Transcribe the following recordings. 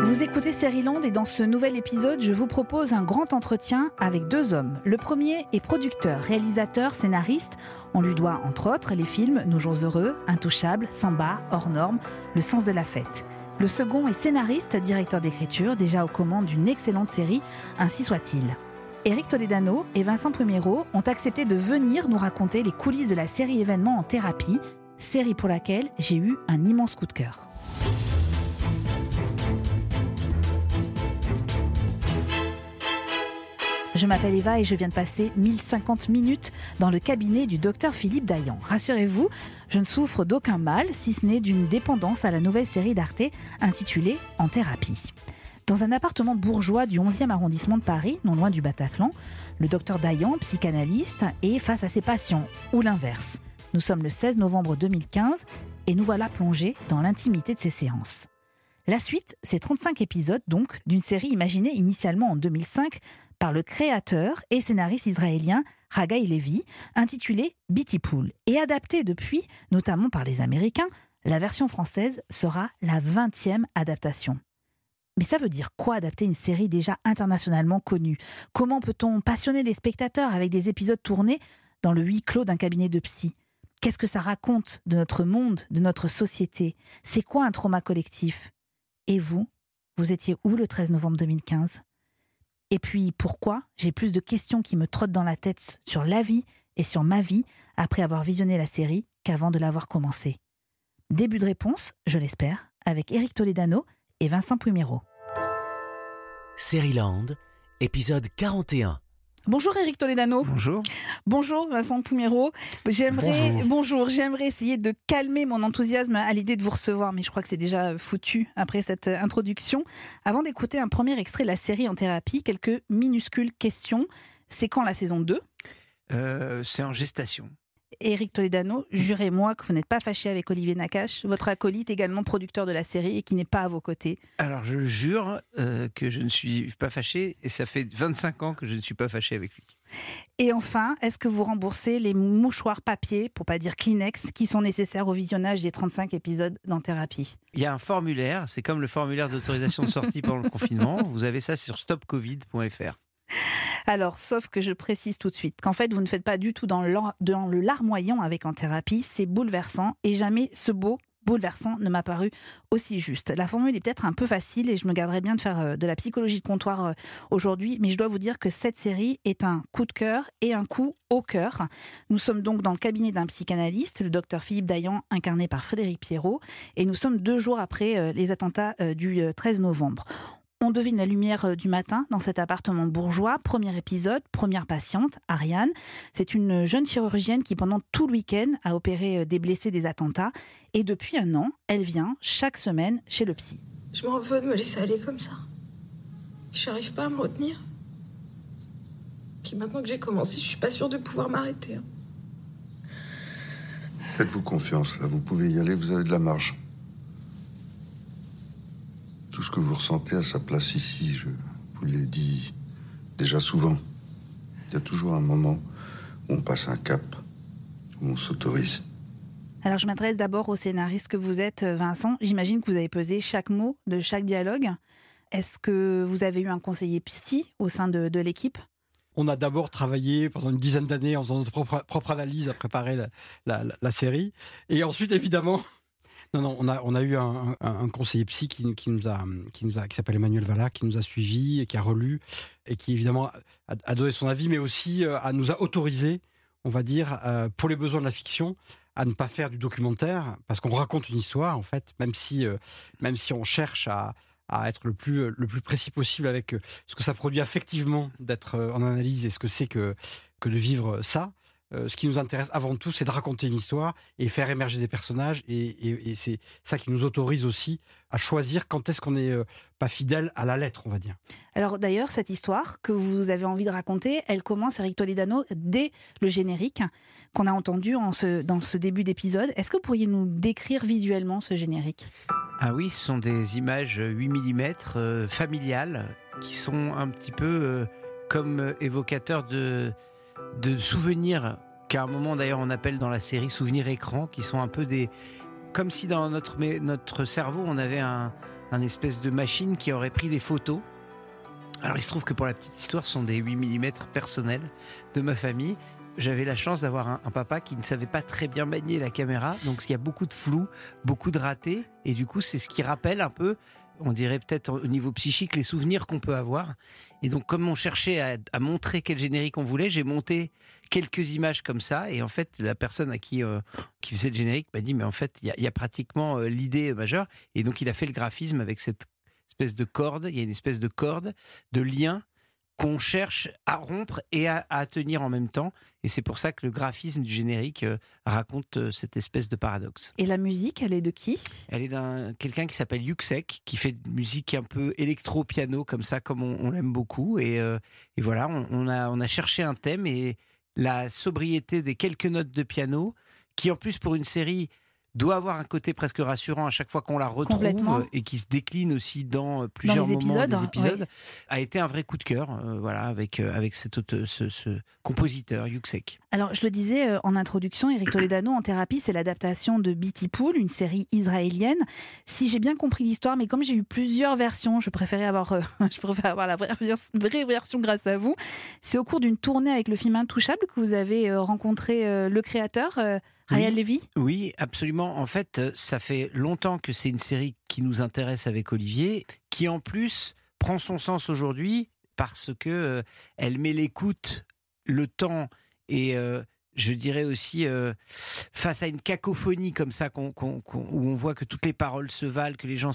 Vous écoutez Land et dans ce nouvel épisode, je vous propose un grand entretien avec deux hommes. Le premier est producteur, réalisateur, scénariste. On lui doit entre autres les films Nos jours heureux, Intouchable, Samba, Hors normes, Le sens de la fête. Le second est scénariste, directeur d'écriture, déjà aux commandes d'une excellente série, Ainsi soit-il. Éric Toledano et Vincent Primero ont accepté de venir nous raconter les coulisses de la série événement en thérapie, série pour laquelle j'ai eu un immense coup de cœur. Je m'appelle Eva et je viens de passer 1050 minutes dans le cabinet du docteur Philippe Dayan. Rassurez-vous, je ne souffre d'aucun mal, si ce n'est d'une dépendance à la nouvelle série d'Arte intitulée En thérapie. Dans un appartement bourgeois du 11e arrondissement de Paris, non loin du Bataclan, le docteur Dayan, psychanalyste, est face à ses patients, ou l'inverse. Nous sommes le 16 novembre 2015 et nous voilà plongés dans l'intimité de ces séances. La suite, c'est 35 épisodes donc d'une série imaginée initialement en 2005 par le créateur et scénariste israélien Haggai Levi, intitulé Bitty Pool, et adapté depuis, notamment par les Américains, la version française sera la 20e adaptation. Mais ça veut dire quoi adapter une série déjà internationalement connue? Comment peut-on passionner les spectateurs avec des épisodes tournés dans le huis clos d'un cabinet de psy? Qu'est-ce que ça raconte de notre monde, de notre société? C'est quoi un trauma collectif? Et vous Vous étiez où le 13 novembre 2015 et puis pourquoi J'ai plus de questions qui me trottent dans la tête sur la vie et sur ma vie après avoir visionné la série qu'avant de l'avoir commencée? Début de réponse, je l'espère, avec Eric Toledano et Vincent Pumero. Land, épisode 41. Bonjour Eric Toledano. Bonjour. Bonjour Vincent Poumero. J'aimerais bonjour, j'aimerais essayer de calmer mon enthousiasme à l'idée de vous recevoir, mais je crois que c'est déjà foutu après cette introduction. Avant d'écouter un premier extrait de la série en thérapie, quelques minuscules questions. C'est quand la saison 2 euh, C'est en gestation. Éric Toledano, jurez-moi que vous n'êtes pas fâché avec Olivier Nakache, votre acolyte également producteur de la série et qui n'est pas à vos côtés. Alors je jure euh, que je ne suis pas fâché et ça fait 25 ans que je ne suis pas fâché avec lui. Et enfin, est-ce que vous remboursez les mouchoirs papier, pour pas dire Kleenex, qui sont nécessaires au visionnage des 35 épisodes dans Thérapie? Il y a un formulaire, c'est comme le formulaire d'autorisation de sortie pendant le confinement. Vous avez ça sur stopcovid.fr. Alors, sauf que je précise tout de suite qu'en fait, vous ne faites pas du tout dans le larmoyant avec en thérapie, c'est bouleversant et jamais ce beau bouleversant ne m'a paru aussi juste. La formule est peut-être un peu facile et je me garderai bien de faire euh, de la psychologie de comptoir euh, aujourd'hui, mais je dois vous dire que cette série est un coup de cœur et un coup au cœur. Nous sommes donc dans le cabinet d'un psychanalyste, le docteur Philippe Dayan, incarné par Frédéric Pierrot, et nous sommes deux jours après euh, les attentats du 13 novembre. On devine la lumière euh, du matin dans cet appartement bourgeois. Premier épisode, première patiente, Ariane. C'est une jeune chirurgienne qui, pendant tout le week-end, a opéré euh, des blessés des attentats. Et depuis un an, elle vient chaque semaine chez le psy. Je m'en veux de me laisser aller comme ça. J'arrive pas à me retenir. Puis maintenant que j'ai commencé, je suis pas sûre de pouvoir m'arrêter. Hein. Faites-vous confiance, vous pouvez y aller, vous avez de la marge tout ce que vous ressentez à sa place ici. Je vous l'ai dit déjà souvent. Il y a toujours un moment où on passe un cap, où on s'autorise. Alors je m'adresse d'abord au scénariste que vous êtes, Vincent. J'imagine que vous avez pesé chaque mot de chaque dialogue. Est-ce que vous avez eu un conseiller psy au sein de, l'équipe? On a d'abord travaillé pendant une dizaine d'années en faisant notre propre, analyse à préparer la, série. Et ensuite, évidemment, non, non, on a, on a eu un, conseiller psy qui, nous a, qui nous a, qui s'appelle Emmanuel Valla, qui nous a suivis et qui a relu et qui évidemment a, donné son avis, mais aussi euh, a, nous a autorisé, on va dire, euh, pour les besoins de la fiction, à ne pas faire du documentaire parce qu'on raconte une histoire en fait, même si, euh, même si on cherche à, à être le plus, le plus précis possible avec ce que ça produit affectivement d'être en analyse et ce que c'est que, que de vivre ça. Euh, ce qui nous intéresse avant tout, c'est de raconter une histoire et faire émerger des personnages. Et, c'est ça qui nous autorise aussi à choisir quand est-ce qu'on n'est euh, pas fidèle à la lettre, on va dire. Alors d'ailleurs, cette histoire que vous avez envie de raconter, elle commence, Eric Toledano, dès le générique qu'on a entendu en ce, dans ce début d'épisode. Est-ce que vous pourriez nous décrire visuellement ce générique? Ah oui, ce sont des images 8 mm euh, familiales qui sont un petit peu comme évocateurs de de souvenirs qu'à un moment d'ailleurs on appelle dans la série souvenirs écran, qui sont un peu des... comme si dans notre, notre cerveau on avait un, espèce de machine qui aurait pris des photos. Alors il se trouve que pour la petite histoire, ce sont des 8 mm personnels de ma famille. J'avais la chance d'avoir un, un papa qui ne savait pas très bien manier la caméra, donc il y a beaucoup de flou, beaucoup de ratés, et du coup c'est ce qui rappelle un peu, on dirait peut-être au niveau psychique, les souvenirs qu'on peut avoir. Et donc comme on cherchait à, montrer quel générique on voulait, j'ai monté quelques images comme ça, et en fait la personne à qui, euh, faisait le générique m'a dit mais en fait il y a, il y a pratiquement euh, l'idée majeure, et donc il a fait le graphisme avec cette espèce de corde, il y a une espèce de corde, de lien qu'on cherche à rompre et à, à tenir en même temps. Et c'est pour ça que le graphisme du générique euh, raconte euh, cette espèce de paradoxe. Et la musique, elle est de qui? Elle est d'un quelqu'un qui s'appelle Yuxek, qui fait de musique un peu électro-piano, comme ça, comme on, on l'aime beaucoup. Et, euh, et voilà, on, on a, on a cherché un thème et la sobriété des quelques notes de piano, qui en plus pour une série doit avoir un côté presque rassurant à chaque fois qu'on la retrouve et qui se décline aussi dans euh, plusieurs moments épisodes, des épisodes, ouais. a été un vrai coup de cœur, euh, voilà, avec euh, avec cet ce, ce compositeur Yuxek. Alors, je le disais euh, en introduction, Eric Toledano en thérapie, c'est l'adaptation de Beatty Pool, une série israélienne. Si j'ai bien compris l'histoire, mais comme j'ai eu plusieurs versions, je préférais avoir, je préfère avoir la vraie, vraie version grâce à vous. C'est au cours d'une tournée avec le film Intouchable que vous avez rencontré le créateur, Ryan Oui. Levy? Oui, absolument. En fait, euh, ça fait longtemps que c'est une série qui nous intéresse avec Olivier, qui en plus prend son sens aujourd'hui parce que euh, elle met l'écoute, le temps et euh, je dirais aussi euh, face à une cacophonie comme ça qu'on- qu'on- qu'on- où on voit que toutes les paroles se valent, que les gens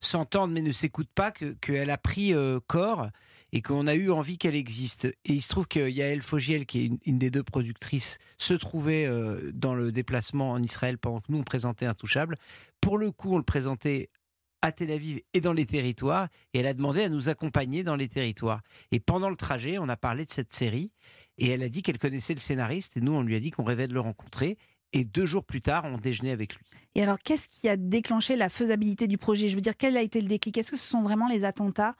s'entendent mais ne s'écoutent pas, que qu'elle a pris corps et qu'on a eu envie qu'elle existe. Et il se trouve que Yael Fogiel, qui est une, des deux productrices, se trouvait euh, dans le déplacement en Israël pendant que nous on présentait Intouchable. Pour le coup, on le présentait à Tel Aviv et dans les territoires, et elle a demandé à nous accompagner dans les territoires. Et pendant le trajet, on a parlé de cette série, et elle a dit qu'elle connaissait le scénariste, et nous on lui a dit qu'on rêvait de le rencontrer. Et deux jours plus tard, on déjeunait avec lui. Et alors, qu'est-ce qui a déclenché la faisabilité du projet? Je veux dire, quel a été le déclic? Est-ce que ce sont vraiment les attentats?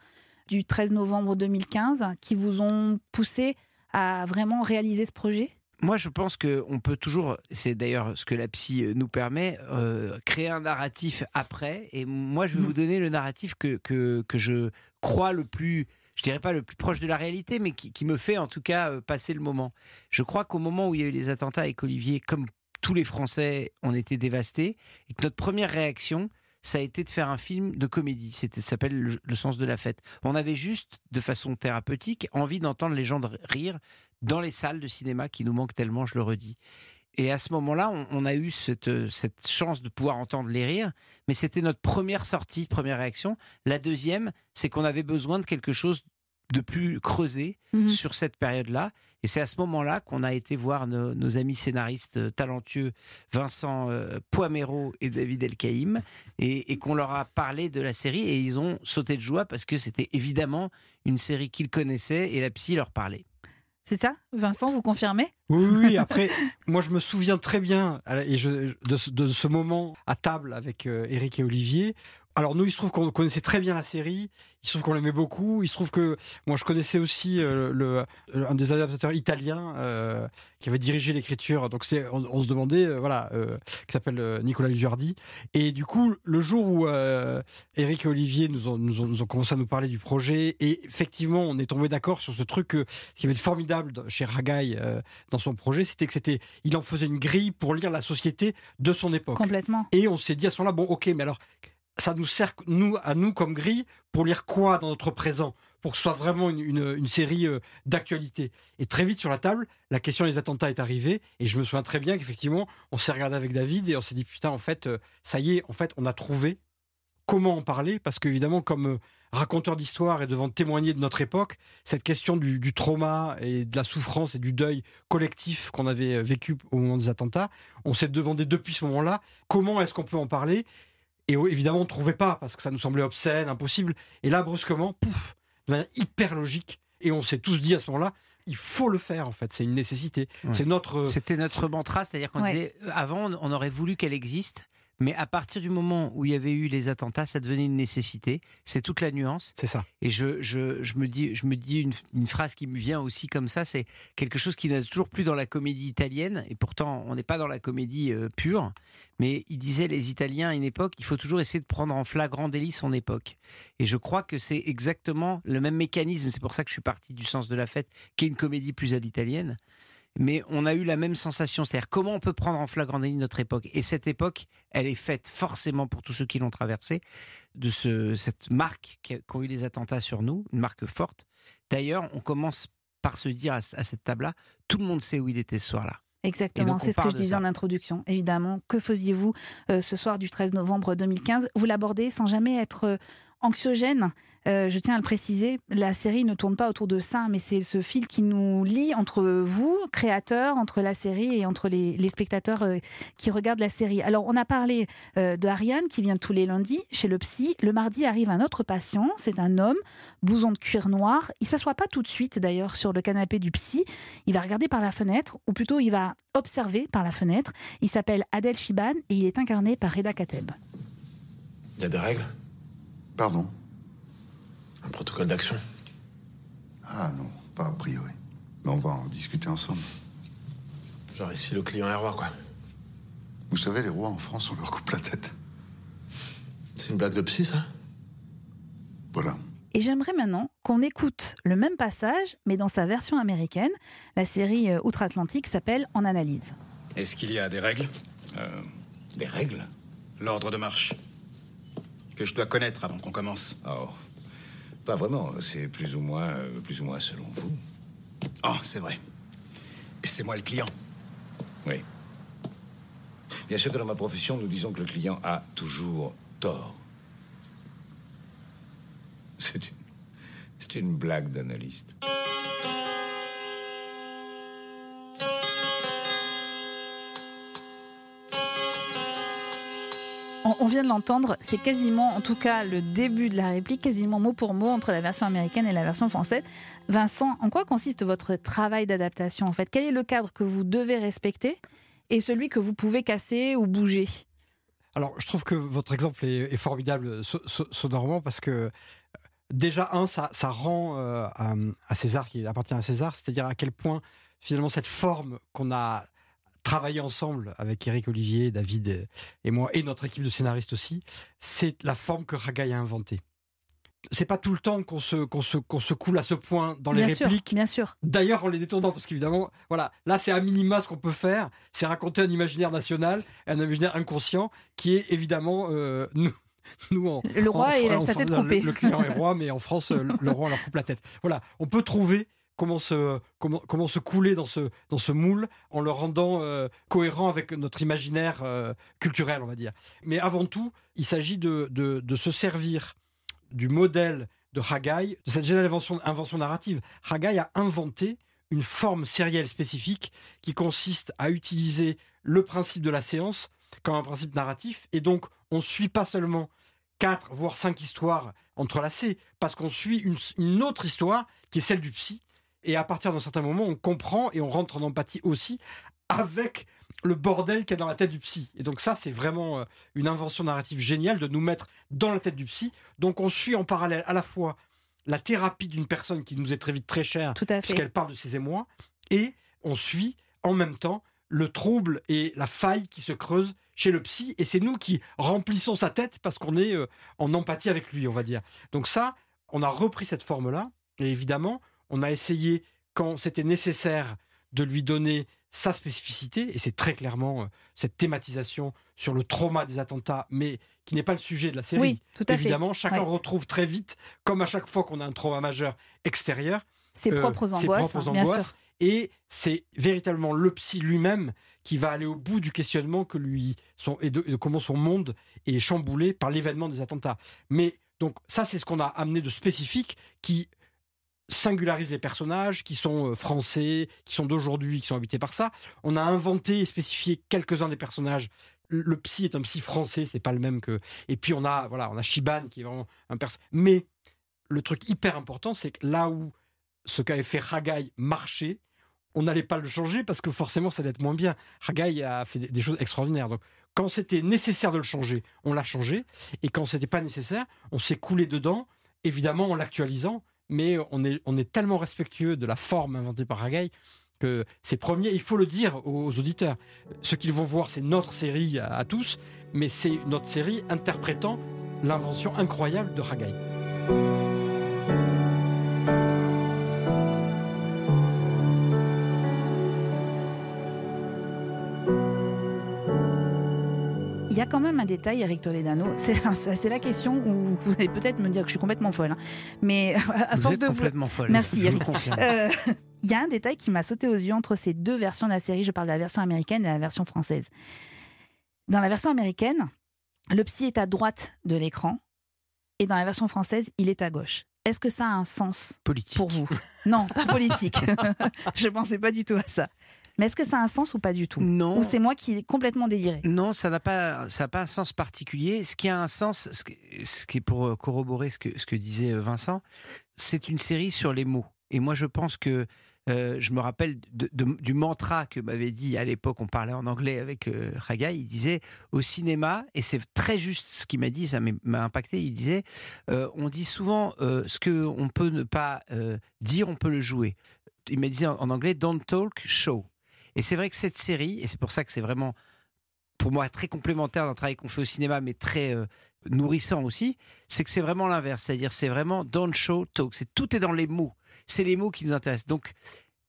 Du 13 novembre 2015 qui vous ont poussé à vraiment réaliser ce projet? Moi, je pense que on peut toujours, c'est d'ailleurs ce que la psy euh, nous permet, euh, créer un narratif après. Et moi, je vais vous donner le narratif que, que, que je crois le plus, je dirais pas le plus proche de la réalité, mais qui, qui me fait en tout cas euh, passer le moment. Je crois qu'au moment où il y a eu les attentats avec Olivier, comme tous les Français, on était dévastés, et que notre première réaction, ça a été de faire un film de comédie. C'était, ça s'appelle le, sens de la fête. On avait juste, de façon thérapeutique, envie d'entendre les gens de rire dans les salles de cinéma qui nous manquent tellement, je le redis. Et à ce moment-là, on, on a eu cette, euh, cette chance de pouvoir entendre les rires, mais c'était notre première sortie, première réaction. La deuxième, c'est qu'on avait besoin de quelque chose de plus creusé Mhm. sur cette période-là. Et c'est à ce moment-là qu'on a été voir nos, nos amis scénaristes euh, talentueux, Vincent euh, Poimero et David Elkaïm, et, et qu'on leur a parlé de la série, et ils ont sauté de joie parce que c'était évidemment une série qu'ils connaissaient, et la psy leur parlait. C'est ça Vincent, vous confirmez? Oui, oui, oui. Après, moi, je me souviens très bien et je, de, ce, de ce moment à table avec euh, Eric et Olivier. Alors, nous, il se trouve qu'on connaissait très bien la série. Il se trouve qu'on l'aimait beaucoup. Il se trouve que moi, je connaissais aussi euh, le, un des adaptateurs italiens euh, qui avait dirigé l'écriture. Donc, c'est, on, on se demandait, euh, voilà, qui s'appelle Nicolas Lujardi. Et du coup, le jour où Eric et Olivier nous ont, nous, ont, nous ont commencé à nous parler du projet, et effectivement, on est tombé d'accord sur ce truc que, ce qui avait de formidable chez Ragaï euh, dans son projet, c'était que c'était, il en faisait une grille pour lire la société de son époque. Complètement. Et on s'est dit à ce moment-là, bon, ok, mais alors, ça nous sert, nous, à nous, comme grille, pour lire quoi dans notre présent Pour que ce soit vraiment une, série euh, d'actualité. Et très vite sur la table, la question des attentats est arrivée. Et je me souviens très bien qu'effectivement, on s'est regardé avec David et on s'est dit, putain, en fait, euh, ça y est, en fait, on a trouvé comment en parler. Parce qu'évidemment, comme euh, raconteur d'histoire et devant témoigner de notre époque, cette question du, du trauma et de la souffrance et du deuil collectif qu'on avait euh, vécu au moment des attentats, on s'est demandé depuis ce moment-là comment est-ce qu'on peut en parler. Et euh, évidemment, on ne trouvait pas parce que ça nous semblait obscène, impossible. Et là, brusquement, pouf, de manière hyper logique. Et on s'est tous dit à ce moment-là, il faut le faire en fait, c'est une nécessité. Ouais. C'est notre. C'était notre mantra, c'est-à-dire qu'on Ouais. disait, euh, avant, on aurait voulu qu'elle existe, Mais à partir du moment où il y avait eu les attentats, ça devenait une nécessité. C'est toute la nuance. C'est ça. Et je, je, je me dis, je me dis une, une phrase qui me vient aussi comme ça, c'est quelque chose qui n'a toujours plus dans la comédie italienne. Et pourtant, on n'est pas dans la comédie euh, pure. Mais il disait les Italiens à une époque, il faut toujours essayer de prendre en flagrant délit son époque. Et je crois que c'est exactement le même mécanisme. C'est pour ça que je suis parti du sens de la fête, qui est une comédie plus à l'italienne mais on a eu la même sensation, c'est-à-dire comment on peut prendre en flagrant délit notre époque. Et cette époque, elle est faite forcément pour tous ceux qui l'ont traversée, de ce, cette marque qu'ont eu les attentats sur nous, une marque forte. D'ailleurs, on commence par se dire à, à cette table-là, tout le monde sait où il était ce soir-là. Exactement, c'est ce que je disais en introduction. Évidemment, que faisiez-vous euh, ce soir du 13 novembre 2015 Vous l'abordez sans jamais être euh, anxiogène. Euh, je tiens à le préciser, la série ne tourne pas autour de ça, mais c'est ce fil qui nous lie entre vous, créateurs, entre la série et entre les, spectateurs euh, qui regardent la série. Alors, on a parlé euh, de Ariane qui vient tous les lundis chez le psy. Le mardi arrive un autre patient, c'est un homme, blouson de cuir noir. Il s'assoit pas tout de suite d'ailleurs sur le canapé du psy. Il va regarder par la fenêtre, ou plutôt il va observer par la fenêtre. Il s'appelle Adel Shiban et il est incarné par Reda Kateb. Il y a des règles? Pardon Un protocole d'action Ah non, pas a priori. Mais on va en discuter ensemble. Genre ici, le client est roi, quoi. Vous savez, les rois en France, on leur coupe la tête. C'est une blague de psy, ça? Voilà. Et j'aimerais maintenant qu'on écoute le même passage, mais dans sa version américaine. La série euh, Outre-Atlantique s'appelle En analyse. Est-ce qu'il y a des règles? Euh, des règles? L'ordre de marche? Que je dois connaître avant qu'on commence. Oh, pas vraiment. C'est plus ou moins, euh, plus ou moins selon vous. Oh, c'est vrai. C'est moi le client. Oui. Bien sûr que dans ma profession, nous disons que le client a toujours tort. C'est une, c'est une blague d'analyste. On, vient de l'entendre, c'est quasiment, en tout cas, le début de la réplique, quasiment mot pour mot entre la version américaine et la version française. Vincent, en quoi consiste votre travail d'adaptation en fait? Quel est le cadre que vous devez respecter et celui que vous pouvez casser ou bouger? Alors, je trouve que votre exemple est, formidable parce que euh, déjà, un, ça, ça rend euh, à, à César, qui appartient à César, c'est-à-dire à quel point finalement cette forme qu'on a travaillé ensemble avec Eric Olivier, David et moi, et notre équipe de scénaristes aussi, c'est la forme que Ragaï a inventée. C'est pas tout le temps qu'on se, qu'on se, qu'on se coule à ce point dans les Bien sûr, répliques. bien sûr. D'ailleurs, en les détournant, parce qu'évidemment, voilà, là, c'est à minima ce qu'on peut faire, c'est raconter un imaginaire national, un imaginaire inconscient, qui est évidemment euh, nous. Nous, en, Le roi en- et en- sa tête coupée. Le, client est roi, mais en France, euh, le, le roi, leur coupe la tête. Voilà, on peut trouver comment se, comment, comment se couler dans ce, dans ce moule en le rendant euh, cohérent avec notre imaginaire euh, culturel, on va dire. Mais avant tout, il s'agit de, de, de se servir du modèle de Haggai, de cette géniale invention, invention narrative. Haggai a inventé une forme sérielle spécifique qui consiste à utiliser le principe de la séance comme un principe narratif. Et donc, on ne suit pas seulement quatre, voire cinq histoires entrelacées, parce qu'on suit une, une autre histoire qui est celle du psy. Et à partir d'un certain moment, on comprend et on rentre en empathie aussi avec le bordel qu'il y a dans la tête du psy. Et donc ça, c'est vraiment euh, une invention narrative géniale de nous mettre dans la tête du psy. Donc on suit en parallèle à la fois la thérapie d'une personne qui nous est très vite très chère, puisqu'elle parle de ses émois, et on suit en même temps le trouble et la faille qui se creuse chez le psy, et c'est nous qui remplissons sa tête parce qu'on est euh, en empathie avec lui, on va dire. Donc ça, on a repris cette forme-là, et évidemment, on a essayé, quand c'était nécessaire, de lui donner sa spécificité, et c'est très clairement euh, cette thématisation sur le trauma des attentats, mais qui n'est pas le sujet de la série. Oui, tout à Évidemment, chacun Ouais. retrouve très vite, comme à chaque fois qu'on a un trauma majeur extérieur. Ses euh, propres ses angoisses, propres hein, bien angoisses. Et c'est véritablement le psy lui-même qui va aller au bout du questionnement que lui son, et, de, et de comment son monde est chamboulé par l'événement des attentats. Mais donc ça, c'est ce qu'on a amené de spécifique qui singularise les personnages qui sont euh, français, qui sont d'aujourd'hui, qui sont habités par ça. On a inventé et spécifié quelques-uns des personnages. Le psy est un psy français, c'est pas le même que. Et puis on a voilà, on a Shiban qui est vraiment un personnage. Mais le truc hyper important, c'est que là où ce qu'avait fait Haggai marchait, on n'allait pas le changer parce que forcément ça allait être moins bien. Haggai a fait des choses extraordinaires. Donc quand c'était nécessaire de le changer, on l'a changé. Et quand c'était pas nécessaire, on s'est coulé dedans, évidemment en l'actualisant. Mais on est, on est tellement respectueux de la forme inventée par Ragaille que c'est premier, il faut le dire aux auditeurs. Ce qu'ils vont voir, c'est notre série à, tous, mais c'est notre série interprétant l'invention incroyable de Ragaille. Quand même un détail, Eric Toledano. C'est la, c'est la question où vous allez peut-être me dire que je suis complètement folle. hein. Mais à Vous force êtes de vous- complètement folle. Merci, Eric. Euh, Il y a un détail qui m'a sauté aux yeux entre ces deux versions de la série. Je parle de la version américaine et la version française. Dans la version américaine, le psy est à droite de l'écran et dans la version française, il est à gauche. Est-ce que ça a un sens Politique. pour vous? Non, pas politique. Je pensais pas du tout à ça. Mais est-ce que ça a un sens ou pas du tout? Non. Ou c'est moi qui ai complètement déliré? Non, ça n'a pas, ça pas un sens particulier. Ce qui a un sens, ce qui, ce qui est pour euh, corroborer ce que, ce que disait euh, Vincent, c'est une série sur les mots. Et moi, je pense que euh, je me rappelle de- de- du mantra que m'avait dit à l'époque, on parlait en anglais avec euh, Ragai, il disait au cinéma, et c'est très juste ce qu'il m'a dit, ça m'a- impacté, il disait, euh, on dit souvent ce qu'on peut ne pas dire, on peut le jouer. Il m'a dit en, en anglais, don't talk, show. Et c'est vrai que cette série, et c'est pour ça que c'est vraiment pour moi très complémentaire d'un travail qu'on fait au cinéma, mais très euh, nourrissant aussi, c'est que c'est vraiment l'inverse. C'est-à-dire, c'est vraiment don't show, talk. C'est tout est dans les mots. C'est les mots qui nous intéressent. Donc,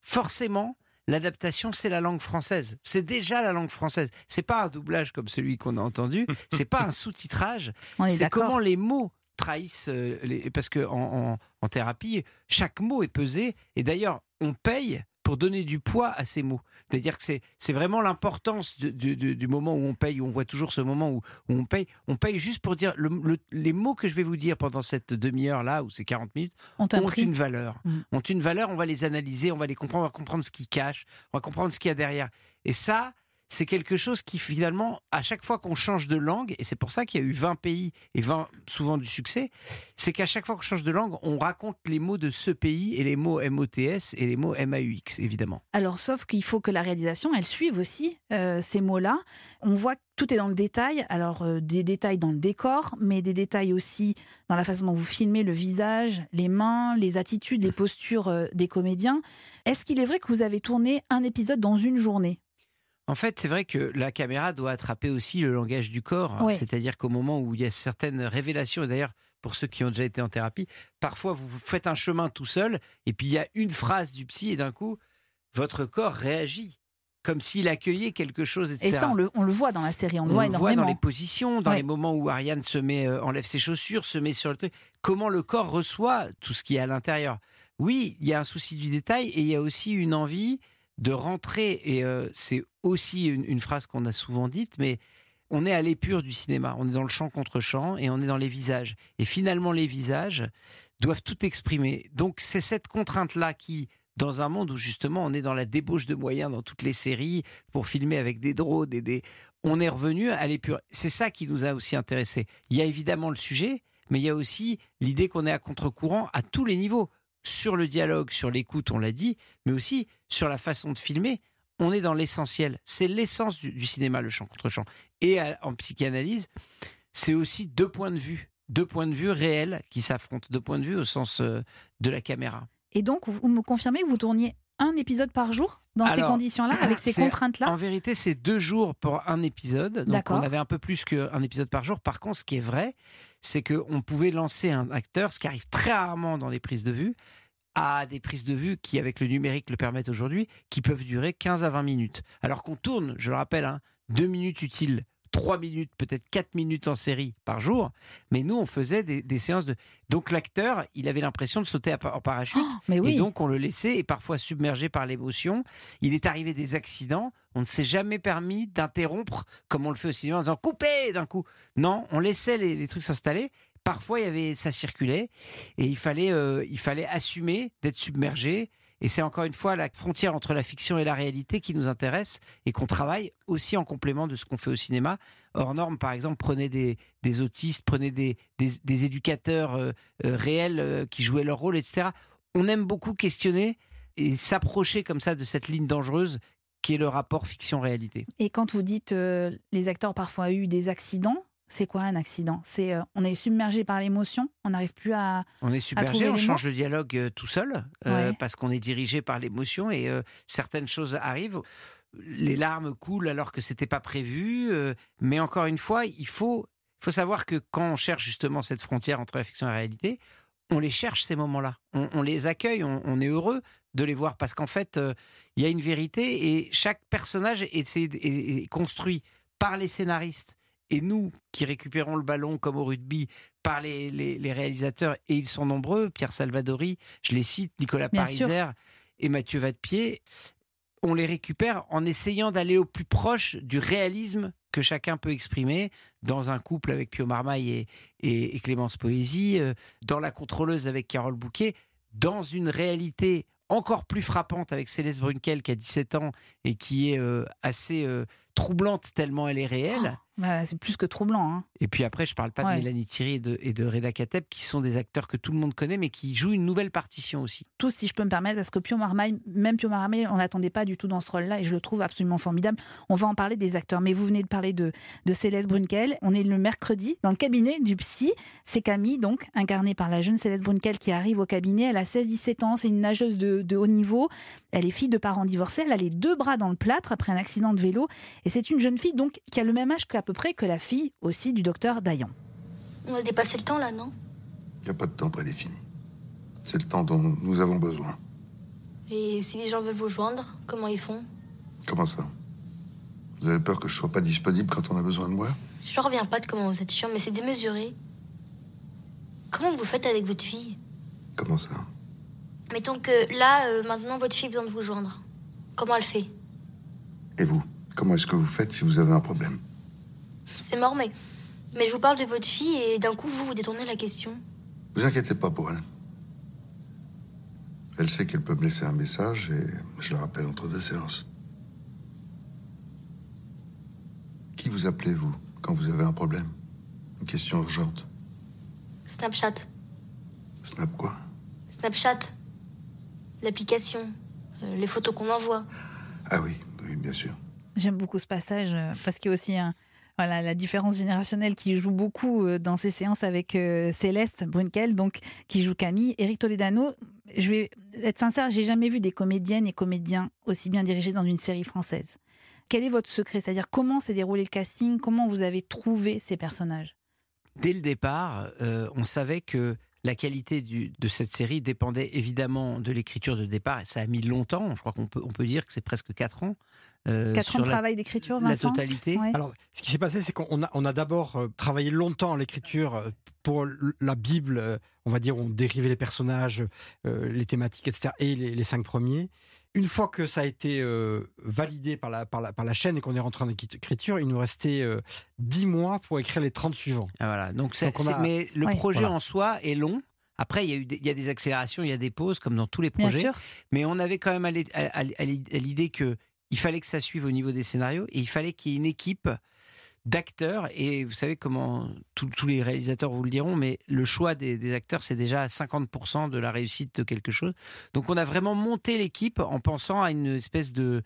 forcément, l'adaptation, c'est la langue française. C'est déjà la langue française. C'est pas un doublage comme celui qu'on a entendu. C'est pas un sous-titrage. On est C'est comment les mots trahissent euh, les... parce que en, en- en thérapie, chaque mot est pesé et d'ailleurs on paye pour donner du poids à ces mots. C'est-à-dire que c'est vraiment l'importance du moment où on paye. On voit toujours ce moment où, où on paye. On paye juste pour dire le- le- les mots que je vais vous dire pendant cette demi-heure là ou ces 40 minutes On ont pris une valeur. Mm. Ont une valeur. On va les analyser, on va les comprendre, on va comprendre ce qu'ils cachent, on va comprendre ce qu'il y a derrière. Et ça, c'est quelque chose qui finalement, à chaque fois qu'on change de langue, et c'est pour ça qu'il y a eu 20 pays et 20 souvent du succès, c'est qu'à chaque fois qu'on change de langue, on raconte les mots de ce pays et les mots MOTS et les mots MAUX, évidemment. Alors, sauf qu'il faut que la réalisation, elle suive aussi euh, ces mots-là. On voit que tout est dans le détail. Alors, euh, des détails dans le décor, mais des détails aussi dans la façon dont vous filmez le visage, les mains, les attitudes, les postures euh, des comédiens. Est-ce qu'il est vrai que vous avez tourné un épisode dans une journée? En fait, c'est vrai que la caméra doit attraper aussi le langage du corps. C'est-à-dire qu'au moment où il y a certaines révélations, et d'ailleurs, pour ceux qui ont déjà été en thérapie, parfois vous faites un chemin tout seul, et puis il y a une phrase du psy, et d'un coup, votre corps réagit. Comme s'il accueillait quelque chose, etc. Et ça, on le, on le voit dans la série, on, le On voit le voit dans les positions, dans Ouais. les moments où Ariane se met, euh, enlève ses chaussures, se met sur le truc. Comment le corps reçoit tout ce qui est à l'intérieur? Oui, il y a un souci du détail et il y a aussi une envie de rentrer. Et euh, c'est aussi une, phrase qu'on a souvent dite, mais on est à l'épure du cinéma. On est dans le champ contre champ et on est dans les visages. Et finalement, les visages doivent tout exprimer. Donc c'est cette contrainte-là qui, dans un monde où justement on est dans la débauche de moyens dans toutes les séries pour filmer avec des drones et des, on est revenu à l'épure. C'est ça qui nous a aussi intéressés. Il y a évidemment le sujet, mais il y a aussi l'idée qu'on est à contre-courant à tous les niveaux. Sur le dialogue, sur l'écoute, on l'a dit, mais aussi sur la façon de filmer. On est dans l'essentiel. C'est l'essence du, du cinéma, le champ contre champ. Et à- en psychanalyse, c'est aussi deux points de vue, deux points de vue réels qui s'affrontent, deux points de vue au sens euh, de la caméra. Et donc, vous me confirmez que vous tourniez un épisode par jour dans ces conditions-là, avec ces contraintes-là? En vérité, c'est deux jours pour un épisode. Donc, D'accord. on avait un peu plus qu'un épisode par jour. Par contre, ce qui est vrai, c'est qu'on pouvait lancer un acteur, ce qui arrive très rarement dans les prises de vue, à des prises de vue qui, avec le numérique, le permettent aujourd'hui, qui peuvent durer 15 à 20 minutes. Alors qu'on tourne, je le rappelle, hein, deux minutes utiles, trois minutes, peut-être quatre minutes en série par jour. Mais nous, on faisait des, des séances de. Donc l'acteur, il avait l'impression de sauter en parachute. Oh, mais oui. Et donc, on le laissait, et parfois submergé par l'émotion. Il est arrivé des accidents. On ne s'est jamais permis d'interrompre, comme on le fait au cinéma, en disant coupez d'un coup. Non, on laissait les, les trucs s'installer. Parfois, il y avait, ça circulait, et il fallait, euh, il fallait assumer d'être submergé. Et c'est encore une fois la frontière entre la fiction et la réalité qui nous intéresse et qu'on travaille aussi en complément de ce qu'on fait au cinéma. Hors norme, par exemple, prenez des, autistes, prenez des, éducateurs euh, euh, réels euh, qui jouaient leur rôle, etc. On aime beaucoup questionner et s'approcher comme ça de cette ligne dangereuse qui est le rapport fiction-réalité. Et quand vous dites les acteurs parfois ont eu des accidents, c'est quoi un accident? C'est euh, on est submergé par l'émotion, on n'arrive plus à. On est submergé, on change le dialogue euh, tout seul euh, Ouais. parce qu'on est dirigé par l'émotion et certaines choses arrivent. Les larmes coulent alors que c'était pas prévu. mais encore une fois, il faut, faut savoir que quand on cherche justement cette frontière entre la fiction et la réalité, on les cherche ces moments-là. On, on les accueille, on, on est heureux de les voir parce qu'en fait, il y a une vérité et chaque personnage est, est- est- est construit par les scénaristes et nous qui récupérons le ballon comme au rugby par les, les- les réalisateurs, et ils sont nombreux, Pierre Salvadori, je les cite, Nicolas Bien sûr. Pariser et Mathieu Vadepied, on les récupère en essayant d'aller au plus proche du réalisme que chacun peut exprimer dans un couple avec Pio Marmaille et, et- et Clémence Poésie, euh, dans La contrôleuse avec Carole Bouquet, dans une réalité encore plus frappante avec Céleste Brunkel qui a 17 ans et qui est euh, assez euh, troublante tellement elle est réelle. Bah, c'est plus que troublant. hein. Et puis après, je parle pas Ouais. de Mélanie Thierry et de, et de Reda Kateb, qui sont des acteurs que tout le monde connaît, mais qui jouent une nouvelle partition aussi. Tous, si je peux me permettre, parce que Pio Marmaille, même Pio Marmaille, on n'attendait pas du tout dans ce rôle-là et je le trouve absolument formidable. On va en parler des acteurs, mais vous venez de parler de, de Céleste Brunkel. On est le mercredi dans le cabinet du psy. C'est Camille, donc, incarnée par la jeune Céleste Brunkel qui arrive au cabinet. Elle a 16-17 ans, c'est une nageuse de, de haut niveau. Elle est fille de parents divorcés. Elle a les deux bras dans le plâtre après un accident de vélo. Et c'est une jeune fille, donc, qui a le même âge qu'à peu près que la fille aussi du docteur Dayan. On a dépassé le temps là, non? Il n'y a pas de temps prédéfini. C'est le temps dont nous avons besoin. Et si les gens veulent vous joindre, comment ils font? Comment ça? Vous avez peur que je sois pas disponible quand on a besoin de moi? Je reviens pas de comment vous êtes chiant, mais c'est démesuré. Comment vous faites avec votre fille? Comment ça? Mettons que là, euh, maintenant, votre fille a besoin de vous joindre. Comment elle fait? Et vous? Comment est-ce que vous faites si vous avez un problème? C'est mort, mais... Mais je vous parle de votre fille et d'un coup, vous vous détournez la question. Vous inquiétez pas pour elle. Elle sait qu'elle peut me laisser un message et je la rappelle entre deux séances. Qui vous appelez, vous, quand vous avez un problème? Une question urgente. Snapchat. Snap quoi? Snapchat. L'application. Euh, les photos qu'on envoie. Ah oui, oui, bien sûr. J'aime beaucoup ce passage euh, parce qu'il y a aussi un, voilà, la différence générationnelle qui joue beaucoup euh, dans ces séances avec euh, Céleste Brunkel, donc qui joue Camille. Eric Toledano, je vais être sincère, j'ai jamais vu des comédiennes et comédiens aussi bien dirigés dans une série française. Quel est votre secret? C'est-à-dire comment s'est déroulé le casting? Comment vous avez trouvé ces personnages? Dès le départ, euh, on savait que la qualité de cette série dépendait évidemment de l'écriture de départ. Ça a mis longtemps. Je crois qu'on peut, peut dire que c'est presque quatre ans. Euh, Quatre ans de la- travail d'écriture, la Vincent totalité. Ouais. Alors, ce qui s'est passé, c'est qu'on a, on a d'abord euh, travaillé longtemps à l'écriture euh, pour la Bible, euh, on va dire, on dérivait les personnages, euh, les thématiques, etc., et les, les cinq premiers. Une fois que ça a été euh, validé par la, par, la, par la chaîne et qu'on est rentré en écriture, il nous restait euh, 10 mois pour écrire les 30 suivants. Ah, voilà. Donc, c'est- a- mais le Ouais. projet Voilà. en soi est long. Après, il y, a eu des, il y a des accélérations, il y a des pauses, comme dans tous les Bien projets. sûr. Mais on avait quand même à l'idée que il fallait que ça suive au niveau des scénarios et il fallait qu'il y ait une équipe d'acteurs. Et vous savez comment tous- tous les réalisateurs vous le diront, mais le choix des, des acteurs, c'est déjà 50% de la réussite de quelque chose. Donc on a vraiment monté l'équipe en pensant à une espèce de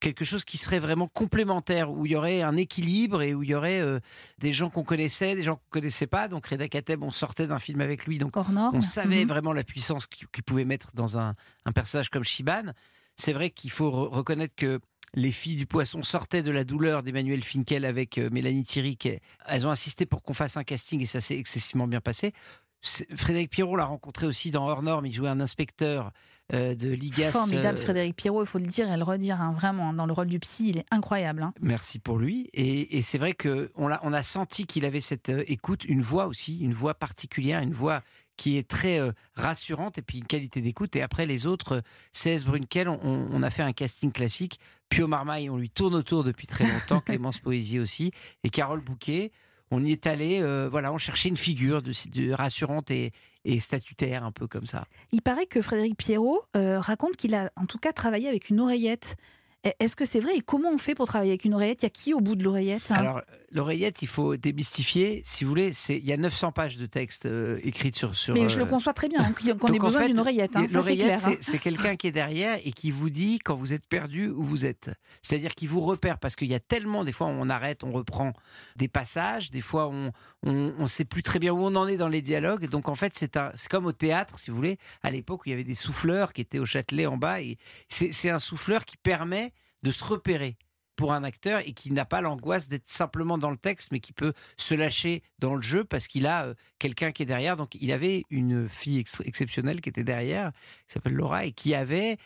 quelque chose qui serait vraiment complémentaire, où il y aurait un équilibre et où il y aurait euh, des gens qu'on connaissait, des gens qu'on connaissait pas. Donc Reda Kateb, on sortait d'un film avec lui, donc on savait Mhm. vraiment la puissance qu'il qu'il pouvait mettre dans un, un personnage comme Shiban. C'est vrai qu'il faut re- reconnaître que les filles du poisson sortaient de la douleur d'Emmanuel Finkel avec euh, Mélanie Thierry. Elles ont insisté pour qu'on fasse un casting et ça s'est excessivement bien passé. Frédéric Pierrot l'a rencontré aussi dans Hors Norme. Il jouait un inspecteur euh, de l'IGAS. Formidable euh, Frédéric Pierrot, il faut le dire et le redire, hein, vraiment. Dans le rôle du psy, il est incroyable. hein. Merci pour lui. Et, et c'est vrai que on a, on a senti qu'il avait cette euh, écoute, une voix aussi, une voix particulière, une voix qui est très euh, rassurante et puis une qualité d'écoute. Et après les autres, euh, CS Brunkel, on, on- on a fait un casting classique. Pio Marmaille, on lui tourne autour depuis très longtemps. Clémence Poésie aussi. Et Carole Bouquet, on y est allé. euh, voilà, on cherchait une figure de, de rassurante et, et statutaire, un peu comme ça. Il paraît que Frédéric Pierrot euh, raconte qu'il a en tout cas travaillé avec une oreillette. E- Est-ce que c'est vrai Et comment on fait pour travailler avec une oreillette? Il y a qui au bout de l'oreillette hein? Alors, l'oreillette, il faut démystifier. Si vous voulez, il y a 900 pages de texte euh, écrites sur. sur Mais je le euh, conçois très bien, hein, qu'on ait besoin fait, d'une oreillette. hein, L'oreillette, hein. c'est quelqu'un qui est derrière et qui vous dit quand vous êtes perdu où vous êtes. C'est-à-dire qu'il vous repère parce qu'il y a tellement, des fois on arrête, on reprend des passages, des fois on on sait plus très bien où on en est dans les dialogues. Donc en fait, c'est comme au théâtre, si vous voulez, à l'époque où il y avait des souffleurs qui étaient au Châtelet en bas et c'est un souffleur qui permet de se repérer pour un acteur et qui n'a pas l'angoisse d'être simplement dans le texte, mais qui peut se lâcher dans le jeu parce qu'il a euh, quelqu'un qui est derrière. Donc il avait une fille ex- exceptionnelle qui était derrière, qui s'appelle Laura, et qui avait,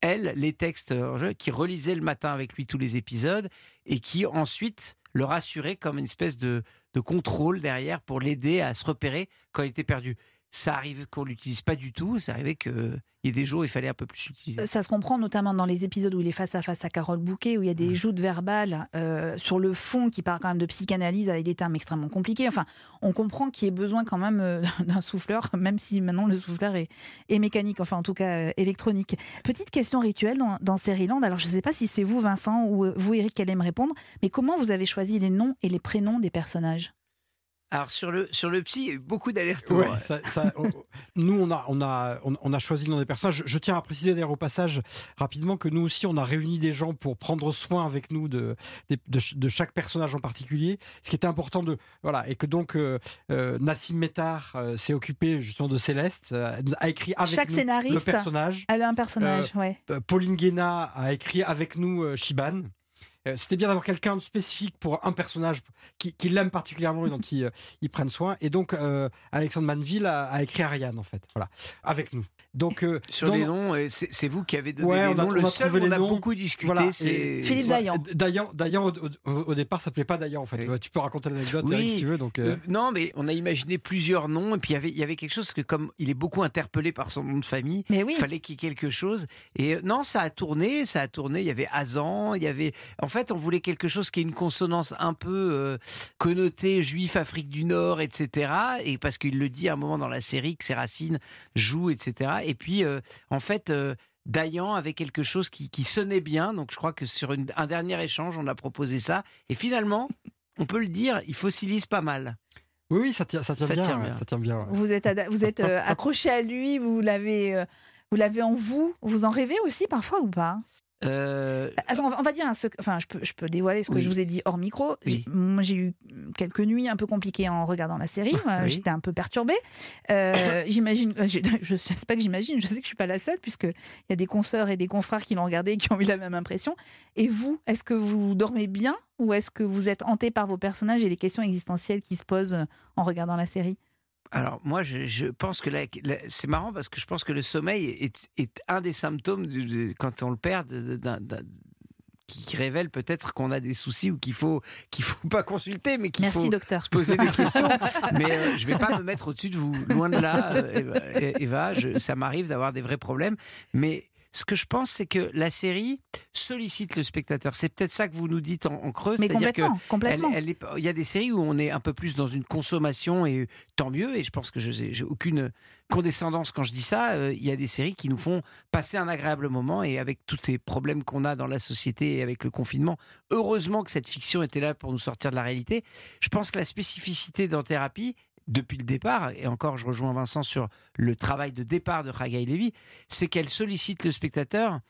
elle, les textes en jeu, qui relisait le matin avec lui tous les épisodes et qui ensuite le rassurait comme une espèce de contrôle derrière pour l'aider à se repérer quand il était perdu. Ça arrive qu'on l'utilise pas du tout, ça arrivait qu'il y ait des jours où il fallait un peu plus l'utiliser. Ça se comprend notamment dans les épisodes où il est face à face à Carole Bouquet, où il y a des joutes verbales euh, sur le fond qui parlent quand même de psychanalyse avec des termes extrêmement compliqués. Enfin, on comprend qu'il y ait besoin quand même euh, d'un souffleur, même si maintenant le souffleur est, est mécanique, enfin en tout cas euh, électronique. Petite question rituelle dans, dans Seriland. Alors je ne sais pas si c'est vous Vincent ou euh, vous Eric qui allez me répondre, mais comment vous avez choisi les noms et les prénoms des personnages? Alors sur le, sur le psy, il y a eu beaucoup d'allers-retours. Ouais, ça- ça- on- nous, on a, on, a, on, on a choisi le nom des personnages. Je, je tiens à préciser d'ailleurs au passage rapidement que nous aussi, on a réuni des gens pour prendre soin avec nous de, de, ch- de chaque personnage en particulier. Ce qui était important de. Voilà, et que donc euh, euh, Nassim Métar euh, s'est occupé justement de Céleste, euh, a écrit avec Chaque nous scénariste le personnage. Elle a un personnage, ouais. Pauline Guéna a écrit avec nous euh, Shiban. Euh, C'était bien d'avoir quelqu'un de spécifique pour un personnage qui, qui l'aime particulièrement et dont ils, euh, ils prennent soin. Et donc, euh, Alexandre Manville a, a écrit Ariane, en fait. Voilà, avec nous. Donc, euh, Sur non, les noms, c'est c'est vous qui avez donné Ouais, les on a- noms. on Le a seul on a noms. beaucoup discuté, Voilà, c'est Philippe Dayan. Dayan, Dayan, au, au- au départ, ça s'appelait pas Dayan, en fait. Oui. Tu peux raconter l'anecdote, Oui. Eric, si tu veux. Donc, euh, Euh, non, mais on a imaginé plusieurs noms et puis il y avait, il y avait quelque chose parce que comme il est beaucoup interpellé par son nom de famille, Mais oui. il fallait qu'il y ait quelque chose. Et non, ça a tourné, ça a tourné. Il y avait Azan, il y avait. En fait, on voulait quelque chose qui ait une consonance un peu euh, connotée juif, Afrique du Nord, etc. Et parce qu'il le dit à un moment dans la série que ses racines jouent, etc. Et puis, euh, en fait. euh, Dayan avait quelque chose qui, qui sonnait bien, donc je crois que sur une- un dernier échange, on a proposé ça. Et finalement, on peut le dire, il fossilise pas mal. oui, oui, ça tient, ça tient Ça bien. tient ouais, bien. Ça tient bien. ouais. Vous êtes, vous êtes euh, accroché à lui, vous l'avez, euh, vous l'avez en vous. Vous en rêvez aussi parfois ou pas? Euh, on, va, dire un secret. Enfin, je peux, je peux dévoiler ce que Oui. je vous ai dit hors micro. Oui. J'ai- eu quelques nuits un peu compliquées en regardant la série. Oui. J'étais un peu perturbée. Euh, j'imagine, je, je sais pas que j'imagine, je sais que je suis pas la seule, puisque il y a des consoeurs et des confrères qui l'ont regardé et qui ont eu la même impression. Et vous, est-ce que vous dormez bien ou est-ce que vous êtes hanté par vos personnages et les questions existentielles qui se posent en regardant la série? Alors moi, je, je pense que c'est marrant parce que je pense que le sommeil est, est un des symptômes de- quand on le perd, d'un- qui, révèle peut-être qu'on a des soucis ou qu'il faut qu'il faut pas consulter, mais qu'il faut docteur. se poser des questions. mais euh, je vais pas me mettre au-dessus de vous, loin de là, euh, Eva. Eva, je- ça m'arrive d'avoir des vrais problèmes, mais ce que je pense, c'est que la série sollicite le spectateur. C'est peut-être ça que vous nous dites en, en creux, Mais c'est-à-dire que complètement, complètement. elle- elle est- il y a des séries où on est un peu plus dans une consommation et tant mieux. Et je pense que je j'ai aucune condescendance quand je dis ça. Euh, il y a des séries qui nous font passer un agréable moment et avec tous ces problèmes qu'on a dans la société et avec le confinement, heureusement que cette fiction était là pour nous sortir de la réalité. Je pense que la spécificité dans Thérapie, depuis le départ, et encore je rejoins Vincent sur le travail de départ de Hagaï Lévy, c'est qu'elle sollicite le spectateur,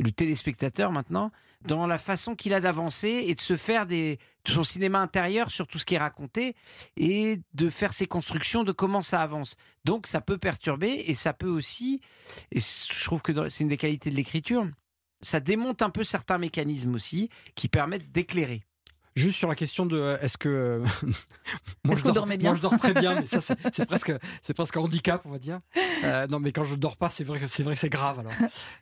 le téléspectateur maintenant, dans la façon qu'il a d'avancer et de se faire de son cinéma intérieur sur tout ce qui est raconté et de faire ses constructions de comment ça avance. Donc ça peut perturber et ça peut aussi, et je trouve que c'est une des qualités de l'écriture, ça démonte un peu certains mécanismes aussi qui permettent d'éclairer. Juste sur la question de euh, est-ce que euh, moi, Est-ce je que vous dors- dormez bien Moi je dors très bien, mais ça c'est c'est presque c'est presque un handicap on va dire. Euh, non mais quand je dors pas c'est vrai que c'est vrai c'est grave alors.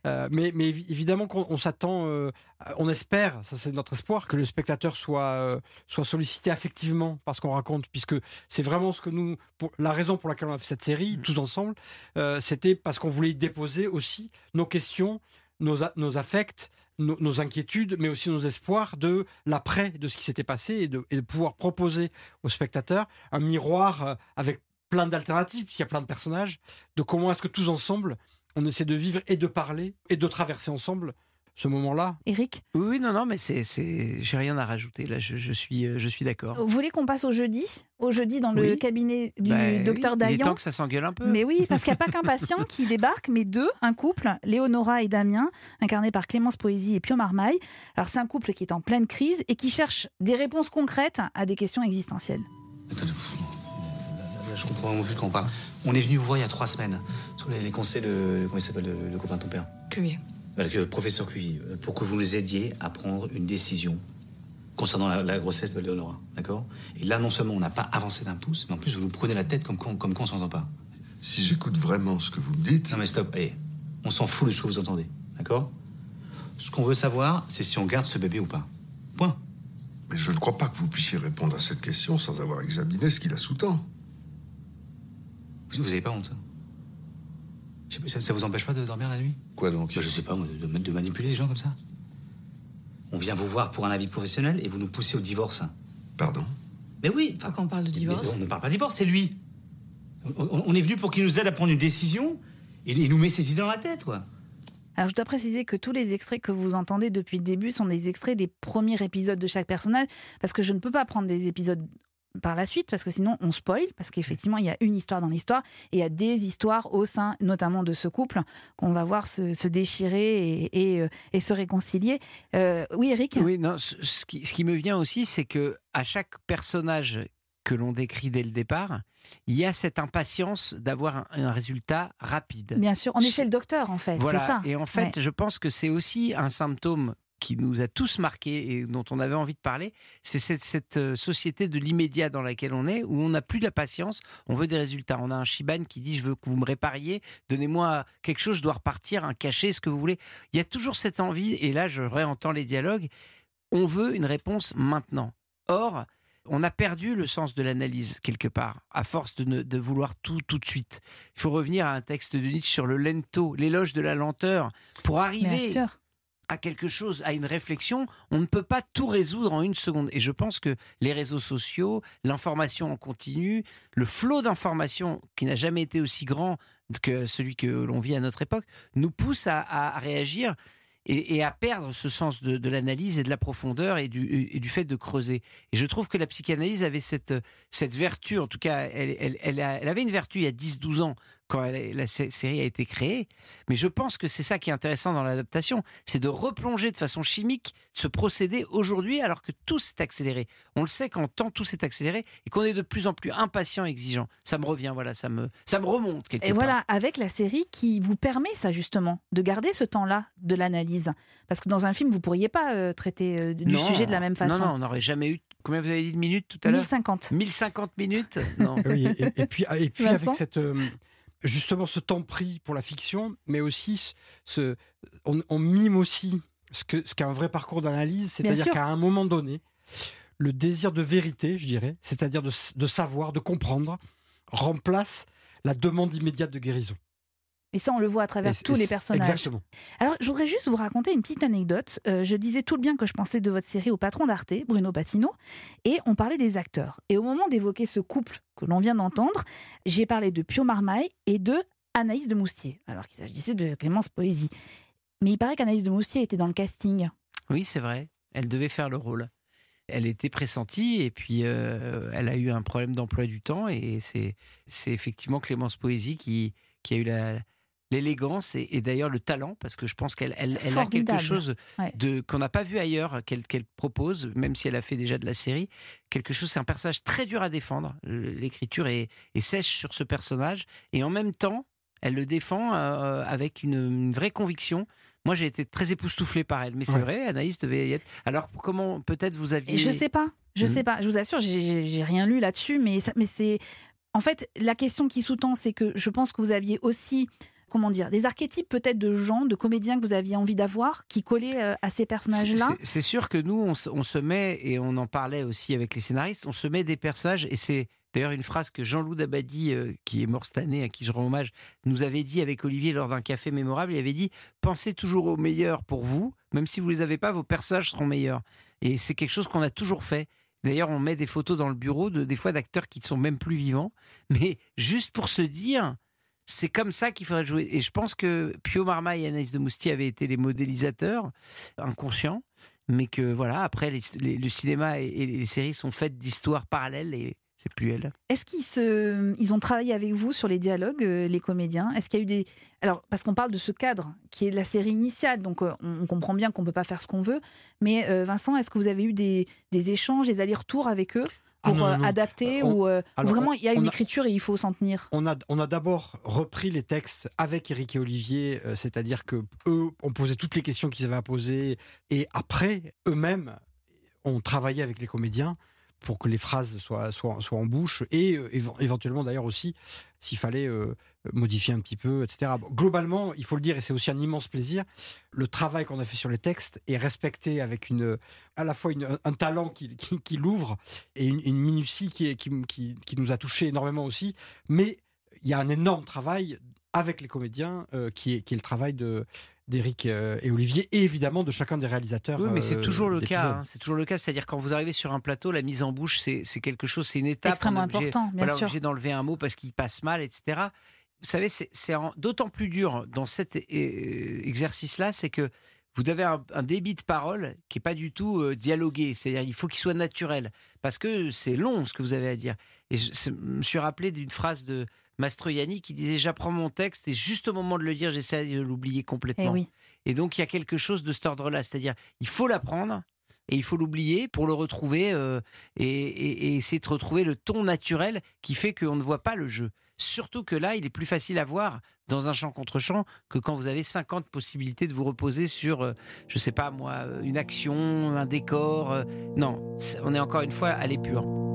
Euh, mais mais évi- évidemment qu'on on s'attend, euh, on espère, ça c'est notre espoir que le spectateur soit euh, soit sollicité affectivement par ce qu'on raconte puisque c'est vraiment ce que nous pour, la raison pour laquelle on a fait cette série tous ensemble, euh, c'était parce qu'on voulait y déposer aussi nos questions, nos a- nos affects nos, inquiétudes, mais aussi nos espoirs de l'après, de ce qui s'était passé, et de, et de pouvoir proposer aux spectateurs un miroir euh, avec plein d'alternatives, puisqu'il y a plein de personnages, de comment est-ce que tous ensemble, on essaie de vivre et de parler et de traverser ensemble ce moment-là. Eric Oui, non, non, mais c'est, c'est, j'ai rien à rajouter. Là, je, je suis, euh, je suis d'accord. Vous voulez qu'on passe au jeudi? Au jeudi dans le Oui. cabinet du Bah, docteur oui, Il est Dayan temps que ça s'engueule un peu. Mais oui, parce qu'il n'y a pas qu'un patient qui débarque, mais deux, un couple, Léonora et Damien, incarnés par Clémence Poésie et Pio Marmaille. Alors c'est un couple qui est en pleine crise et qui cherche des réponses concrètes à des questions existentielles. Je comprends vraiment plus de quoi on parle. On est venu vous voir il y a trois semaines sur les, les conseils de. Comment il s'appelle le, le copain de ton père Cuvier. Que- professeur Cuvier, euh, pour que vous nous aidiez à prendre une décision concernant la, la grossesse de Léonora, d'accord? Et là, non seulement on n'a pas avancé d'un pouce, mais en plus vous nous prenez la tête comme, quand- comme quand on s'entend pas. Si j'écoute vraiment ce que vous me dites, Non mais stop, allez, on s'en fout de ce que vous entendez, d'accord? Ce qu'on veut savoir, c'est si on garde ce bébé ou pas. Point. mais je ne crois pas que vous puissiez répondre à cette question sans avoir examiné ce qui la sous-tend. Vous, vous avez pas honte hein Je sais pas, ça, ça vous empêche pas de dormir la nuit Quoi donc Bah, Je sais pas, moi, de, manipuler les gens comme ça. On vient vous voir pour un avis professionnel et vous nous poussez au divorce. Pardon Mais oui, enfin, Quand on parle de mais divorce. on ne parle pas de divorce, c'est lui. On, on- on est venu pour qu'il nous aide à prendre une décision et il nous met ses idées dans la tête, quoi. Alors je dois préciser que tous les extraits que vous entendez depuis le début sont des extraits des premiers épisodes de chaque personnage, parce que je ne peux pas prendre des épisodes par la suite, parce que sinon on spoil, parce qu'effectivement il y a une histoire dans l'histoire, et il y a des histoires au sein notamment de ce couple qu'on va voir se, se déchirer et, et, euh, et se réconcilier. Euh, oui Eric? Oui, non, ce, ce qui, ce qui me vient aussi, c'est que à chaque personnage que l'on décrit dès le départ, il y a cette impatience d'avoir un, un résultat rapide. Bien sûr, on est chez le docteur en fait, Voilà. c'est ça. Et en fait, Ouais. je pense que c'est aussi un symptôme qui nous a tous marqués et dont on avait envie de parler, c'est cette, euh, société de l'immédiat dans laquelle on est, où on n'a plus de la patience, on veut des résultats. On a un Shibane qui dit je veux que vous me répariez, donnez-moi quelque chose, je dois repartir, un cachet, ce que vous voulez. Il y a toujours cette envie, et là je réentends les dialogues, on veut une réponse maintenant. Or, on a perdu le sens de l'analyse quelque part, à force de, de vouloir tout tout de suite. Il faut revenir à un texte de Nietzsche sur le lento, l'éloge de la lenteur, pour arriver. À quelque chose, à une réflexion, on ne peut pas tout résoudre en une seconde. Et je pense que les réseaux sociaux, l'information en continu, le flot d'informations qui n'a jamais été aussi grand que celui que l'on vit à notre époque, nous pousse à, réagir et, à perdre ce sens de, l'analyse et de la profondeur et du, fait de creuser. Et je trouve que la psychanalyse avait cette, vertu, en tout cas, elle, elle avait une vertu il y a 10-12 ans quand elle- la sé- série a été créée, mais je pense que c'est ça qui est intéressant dans l'adaptation, c'est de replonger de façon chimique ce procédé aujourd'hui alors que tout s'est accéléré. On le sait quand tant tout s'est accéléré et qu'on est de plus en plus impatient et exigeant. Ça me revient, voilà, ça me, ça me remonte quelque Et part. voilà, avec la série qui vous permet ça justement, de garder ce temps-là de l'analyse. Parce que dans un film, vous pourriez pas euh, traiter euh, du Non, sujet de la même façon. Non, non, on n'aurait jamais eu. Combien vous avez dit de minutes tout à l'heure? 1050. 1050 minutes? Non. Oui, et, et puis, et puis Vincent? avec cette, euh, justement ce temps pris pour la fiction, mais aussi ce, on, on mime aussi ce que ce qu'est un vrai parcours d'analyse, c'est-à-dire qu'à un moment donné, le désir de vérité, je dirais, c'est-à-dire de savoir, de comprendre, remplace la demande immédiate de guérison. Et ça, on le voit à travers tous les personnages. Exactement. Alors, je voudrais juste vous raconter une petite anecdote. Euh, je disais tout le bien que je pensais de votre série au patron d'Arte, Bruno Patino, et on parlait des acteurs. Et au moment d'évoquer ce couple que l'on vient d'entendre, j'ai parlé de Pio Marmaille et de Anaïs de Moustier, alors qu'il s'agissait de Clémence Poésie. Mais il paraît qu'Anaïs de Moustier était dans le casting. Oui, c'est vrai. Elle devait faire le rôle. Elle était pressentie et puis euh, elle a eu un problème d'emploi du temps et c'est c'est effectivement Clémence Poésie qui qui a eu la l'élégance et, et d'ailleurs le talent parce que je pense qu'elle elle, elle a quelque chose Ouais. de qu'on n'a pas vu ailleurs qu'elle qu'elle propose même si elle a fait déjà de la série quelque chose c'est un personnage très dur à défendre l'écriture est, est sèche sur ce personnage et en même temps elle le défend euh, avec une, une vraie conviction moi, j'ai été très époustouflé par elle, mais c'est Ouais. vrai, Anaïs devait y être. Alors, comment peut-être vous aviez. Et je sais pas, je Mhm. sais pas. Je vous assure, j'ai- rien lu là-dessus, mais, ça- mais c'est. En fait, la question qui sous-tend, c'est que je pense que vous aviez aussi, comment dire, des archétypes peut-être de gens, de comédiens que vous aviez envie d'avoir, qui collaient euh, à ces personnages-là. c'est- sûr que nous, on, se- met, et on en parlait aussi avec les scénaristes, on se met des personnages, et c'est d'ailleurs une phrase que Jean-Loup Dabadi, euh, qui est mort cette année, à qui je rends hommage, nous avait dit avec Olivier lors d'un café mémorable, il avait dit « Pensez toujours aux meilleurs pour vous, même si vous les avez pas, vos personnages seront meilleurs. » Et c'est quelque chose qu'on a toujours fait. D'ailleurs, on met des photos dans le bureau, de, des fois d'acteurs qui ne sont même plus vivants, mais juste pour se dire c'est comme ça qu'il faudrait jouer. Et je pense que Pio Marma et Anaïs de Mousti avaient été les modélisateurs inconscients, mais que voilà, après, le cinéma et, les séries sont faites d'histoires parallèles et c'est plus elle. Est-ce qu'ils ont travaillé avec vous sur les dialogues, euh, les comédiens? Est-ce qu'il y a eu des, alors parce qu'on parle de ce cadre qui est la série initiale, donc euh, on, comprend bien qu'on peut pas faire ce qu'on veut. Mais euh, Vincent, est-ce que vous avez eu des, des échanges, des allers-retours avec eux? Ah pour adapter ou vraiment il y a une écriture et il faut s'en tenir. On a, on a d'abord repris les textes avec Eric et Olivier, c'est-à-dire que eux ont posé toutes les questions qu'ils avaient à poser et après eux-mêmes ont travaillé avec les comédiens pour que les phrases soient, soient, soient en bouche et euh, éventuellement d'ailleurs aussi s'il fallait euh, modifier un petit peu, etc. globalement, il faut le dire, et c'est aussi un immense plaisir, le travail qu'on a fait sur les textes est respecté avec une, à la fois un talent qui, qui, l'ouvre et une, minutie qui, est, qui, qui, nous a touché énormément aussi. Mais il y a un énorme travail avec les comédiens euh, qui, est, qui est le travail de, d'Éric euh, et Olivier, et évidemment de chacun des réalisateurs. Oui, mais c'est euh, toujours le cas. Hein. c'est toujours le cas. C'est-à-dire quand vous arrivez sur un plateau, la mise en bouche, c'est quelque chose, c'est une étape. Extrêmement important, bien sûr. obligé d'enlever un mot parce qu'il passe mal, etc. Vous savez, c'est d'autant plus dur dans cet exercice-là, c'est que vous avez un, débit de parole qui est pas du tout euh, dialogué. C'est-à-dire, il faut qu'il soit naturel parce que c'est long ce que vous avez à dire. Et je, me suis rappelé d'une phrase de Mastroianni qui disait J'apprends mon texte et juste au moment de le lire, j'essaie de l'oublier complètement. Et, eh et donc, il y a quelque chose de cet ordre-là. C'est-à-dire, il faut l'apprendre et il faut l'oublier pour le retrouver euh, et, et, essayer de retrouver le ton naturel qui fait qu'on ne voit pas le jeu. Surtout que là, il est plus facile à voir dans un champ contre champ que quand vous avez 50 possibilités de vous reposer sur, euh, je sais pas moi, euh, une action, un décor. non, on est encore une fois à l'épure.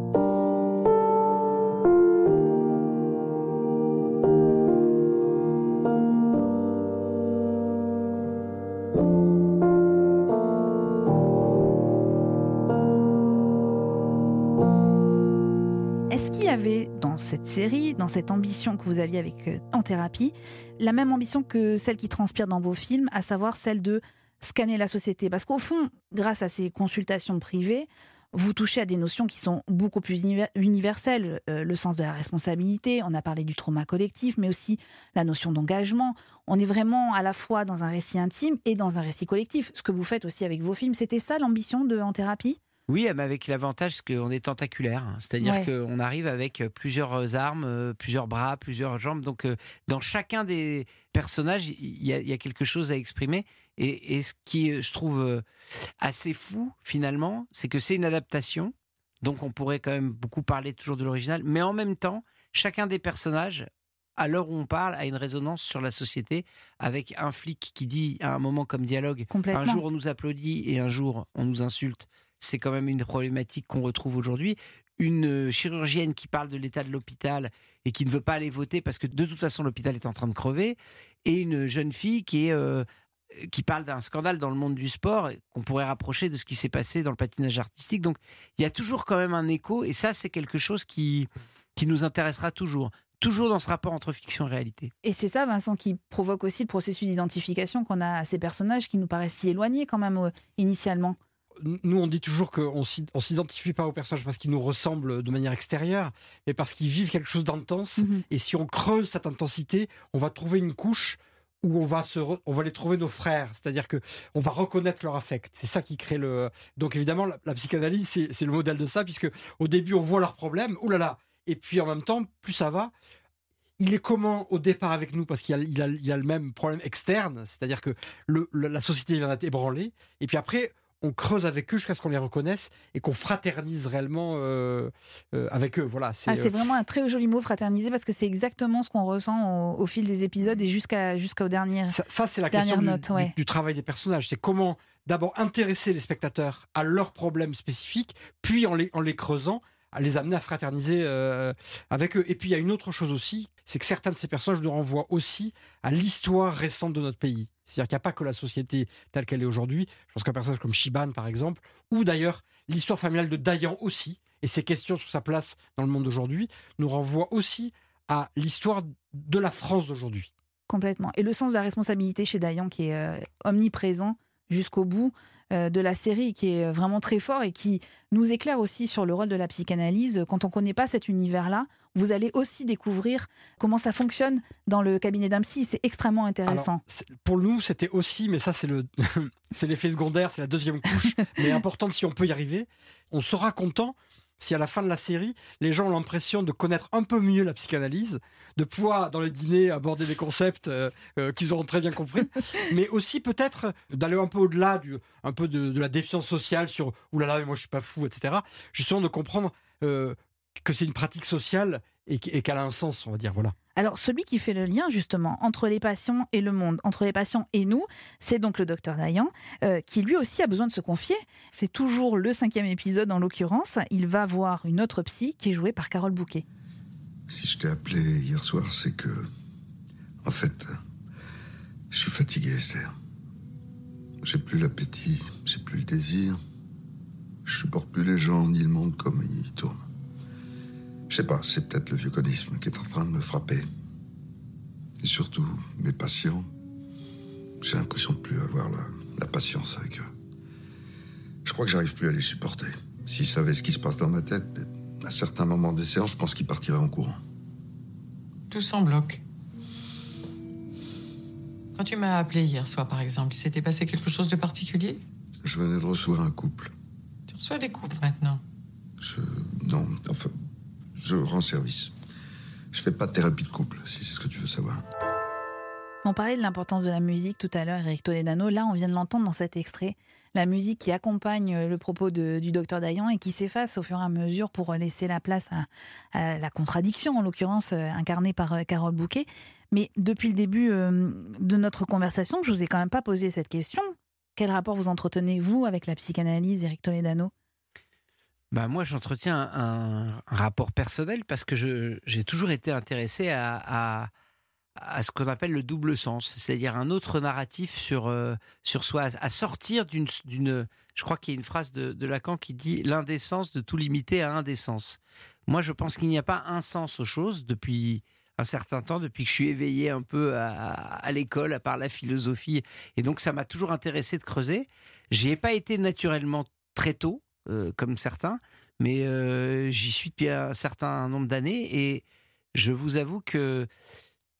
Cette série, dans cette ambition que vous aviez avec euh, En thérapie, la même ambition que celle qui transpire dans vos films, à savoir celle de scanner la société. Parce qu'au fond, grâce à ces consultations privées, vous touchez à des notions qui sont beaucoup plus universelles. Euh, le sens de la responsabilité, on a parlé du trauma collectif, mais aussi la notion d'engagement. On est vraiment à la fois dans un récit intime et dans un récit collectif. Ce que vous faites aussi avec vos films, c'était ça l'ambition de En thérapie? Oui, mais avec l'avantage qu'on est tentaculaire, hein. c'est-à-dire qu'on arrive avec plusieurs armes, plusieurs bras, plusieurs jambes. Donc, dans chacun des personnages, il y, a quelque chose à exprimer. Et, ce qui, je trouve, assez fou finalement, c'est que c'est une adaptation. Donc, on pourrait quand même beaucoup parler toujours de l'original, mais en même temps, chacun des personnages à l'heure où on parle, a une résonance sur la société, avec un flic qui dit à un moment comme dialogue, un jour on nous applaudit et un jour on nous insulte c'est quand même une problématique qu'on retrouve aujourd'hui. Une euh, chirurgienne qui parle de l'état de l'hôpital et qui ne veut pas aller voter parce que de toute façon l'hôpital est en train de crever, et une jeune fille qui est euh, qui parle d'un scandale dans le monde du sport qu'on pourrait rapprocher de ce qui s'est passé dans le patinage artistique. Donc il y a toujours quand même un écho et ça c'est quelque chose qui qui nous intéressera toujours toujours dans ce rapport entre fiction et réalité. Et c'est ça, Vincent, qui provoque aussi le processus d'identification qu'on a à ces personnages qui nous paraissent si éloignés quand même euh, initialement nous, on dit toujours qu'on ne s'identifie pas aux personnages parce qu'ils nous ressemblent de manière extérieure, mais parce qu'ils vivent quelque chose d'intense. Mhm. Et si on creuse cette intensité, on va trouver une couche où on va, se on va les trouver nos frères. C'est-à-dire que on va reconnaître leur affect. C'est ça qui crée le. Donc évidemment, la, psychanalyse, c'est le modèle de ça, puisque au début, on voit leurs problèmes. Ouh là là Et puis en même temps, plus ça va, il est comment au départ avec nous? Parce qu'il a, a, le même problème externe, c'est-à-dire que la société vient d'être ébranlée, et puis après, on creuse avec eux jusqu'à ce qu'on les reconnaisse et qu'on fraternise réellement euh, euh, avec eux. Voilà, c'est ah, euh, vraiment un très joli mot, fraterniser, parce que c'est exactement ce qu'on ressent au, fil des épisodes et jusqu'à jusqu'au dernier. Ça, c'est la question du, travail des personnages. C'est comment d'abord intéresser les spectateurs à leurs problèmes spécifiques, puis en les, en les creusant, à les amener à fraterniser avec eux. Et puis il y a une autre chose aussi, c'est que certains de ces personnages nous renvoient aussi à l'histoire récente de notre pays. C'est-à-dire qu'il n'y a pas que la société telle qu'elle est aujourd'hui. Je pense qu'un personnage comme Shiban, par exemple, ou d'ailleurs l'histoire familiale de Dayan aussi, et ses questions sur sa place dans le monde d'aujourd'hui, nous renvoient aussi à l'histoire de la France d'aujourd'hui. Complètement. Et le sens de la responsabilité chez Dayan qui est euh, omniprésent jusqu'au bout. Euh, de la série qui est vraiment très fort et qui nous éclaire aussi sur le rôle de la psychanalyse. Quand on ne connaît pas cet univers-là, vous allez aussi découvrir comment ça fonctionne dans le cabinet d'un psy. C'est extrêmement intéressant. Alors, pour nous, c'était aussi, mais ça c'est le, c'est l'effet secondaire, c'est la deuxième couche, mais importante si on peut y arriver. On sera content si à la fin de la série, les gens ont l'impression de connaître un peu mieux la psychanalyse, de pouvoir dans les dîners aborder des concepts euh, euh, qu'ils auront très bien compris, mais aussi peut-être d'aller un peu au-delà du, un peu de, de la défiance sociale sur oulala, mais moi je suis pas fou, etc. Justement de comprendre euh, que c'est une pratique sociale et qu'- et qu'elle a un sens, on va dire. Voilà. Alors, celui qui fait le lien justement entre les patients et le monde, entre les patients et nous, c'est donc le docteur Dayan, euh, qui lui aussi a besoin de se confier. C'est toujours le cinquième épisode en l'occurrence. Il va voir une autre psy qui est jouée par Carole Bouquet. Si je t'ai appelé hier soir, c'est que. En fait, je suis fatigué, Esther. J'ai plus l'appétit, j'ai plus le désir. Je supporte plus les gens ni le monde comme ils tournent. Je sais pas, c'est peut-être le vieux conisme qui est en train de me frapper. Et surtout, mes patients, j'ai l'impression de plus avoir la, la patience avec eux. Je crois que j'arrive plus à les supporter. S'ils savaient ce qui se passe dans ma tête, à certains moments des séances, je pense qu'ils partiraient en courant. Tout s'en bloque. Quand tu m'as appelé hier soir, par exemple, il s'était passé quelque chose de particulier? Je venais de recevoir un couple. Tu reçois des couples maintenant? Je. Non, enfin, je rends service. Je fais pas de thérapie de couple, si c'est ce que tu veux savoir. On parlait de l'importance de la musique tout à l'heure, Eric Toledano. Là, on vient de l'entendre dans cet extrait. La musique qui accompagne le propos du docteur Dayan et qui s'efface au fur et à mesure pour laisser la place à, la contradiction, en l'occurrence euh, incarnée par euh, Carole Bouquet. Mais depuis le début euh, de notre conversation, je vous ai quand même pas posé cette question. Quel rapport vous entretenez, vous, avec la psychanalyse, Eric Toledano? Bah moi, j'entretiens un, rapport personnel parce que j'ai toujours été intéressé à, à ce qu'on appelle le double sens, c'est-à-dire un autre narratif sur, euh, sur soi, à sortir d'une... Je crois qu'il y a une phrase de, Lacan qui dit l'indécence de tout limiter à indécence. Moi, je pense qu'il n'y a pas un sens aux choses depuis un certain temps, depuis que je suis éveillé un peu à, à l'école, à part la philosophie. Et donc, ça m'a toujours intéressé de creuser. J'y ai pas été naturellement très tôt, euh, comme certains, mais euh, j'y suis depuis un certain nombre d'années et je vous avoue que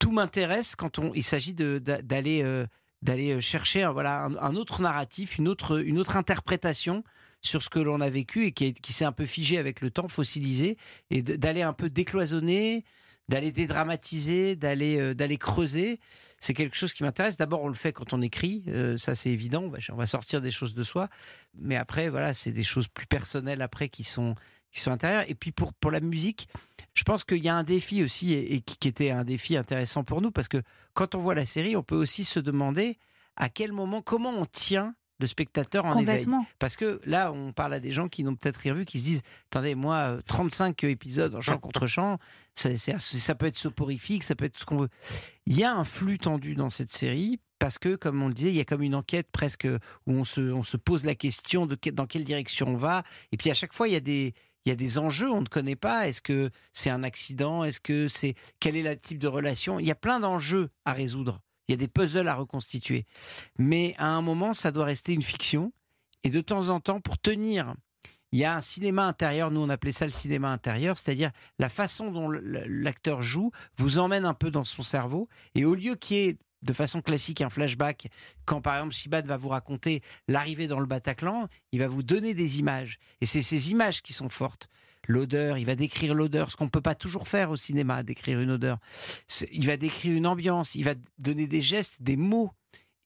tout m'intéresse quand on, il s'agit d'aller euh, d'aller chercher un, voilà, un, autre narratif, une autre, une autre interprétation sur ce que l'on a vécu et qui, qui s'est un peu figé avec le temps, fossilisé, et d'aller un peu décloisonner, d'aller dédramatiser, d'aller euh, d'aller creuser. C'est quelque chose qui m'intéresse. D'abord, on le fait quand on écrit, euh, ça c'est évident. On va, on va sortir des choses de soi, mais après, voilà, c'est des choses plus personnelles après qui sont qui sont intérieures. Et puis pour pour la musique, je pense qu'il y a un défi aussi et, et qui, était un défi intéressant pour nous parce que quand on voit la série, on peut aussi se demander à quel moment, comment on tient le spectateur en éveil. Parce que là, on parle à des gens qui n'ont peut-être rien vu, qui se disent Attendez, moi, euh, 35 épisodes en chant contre chant, ça, ça peut être soporifique, ça peut être tout ce qu'on veut. Il y a un flux tendu dans cette série. Parce que, comme on le disait, il y a comme une enquête presque où on se, on se pose la question de dans quelle direction on va. Et puis à chaque fois, il y a des, il y a des enjeux, on ne connaît pas. Est-ce que c'est un accident? Est-ce que c'est quel est le type de relation? Il y a plein d'enjeux à résoudre. Il y a des puzzles à reconstituer. Mais à un moment, ça doit rester une fiction. Et de temps en temps, pour tenir, il y a un cinéma intérieur. Nous, on appelait ça le cinéma intérieur, c'est-à-dire la façon dont l'acteur joue vous emmène un peu dans son cerveau. Et au lieu qu'il y ait de façon classique un flashback, quand par exemple Shibad va vous raconter l'arrivée dans le Bataclan, il va vous donner des images. Et c'est ces images qui sont fortes. L'odeur, il va décrire l'odeur, ce qu'on ne peut pas toujours faire au cinéma, décrire une odeur. Il va décrire une ambiance, il va donner des gestes, des mots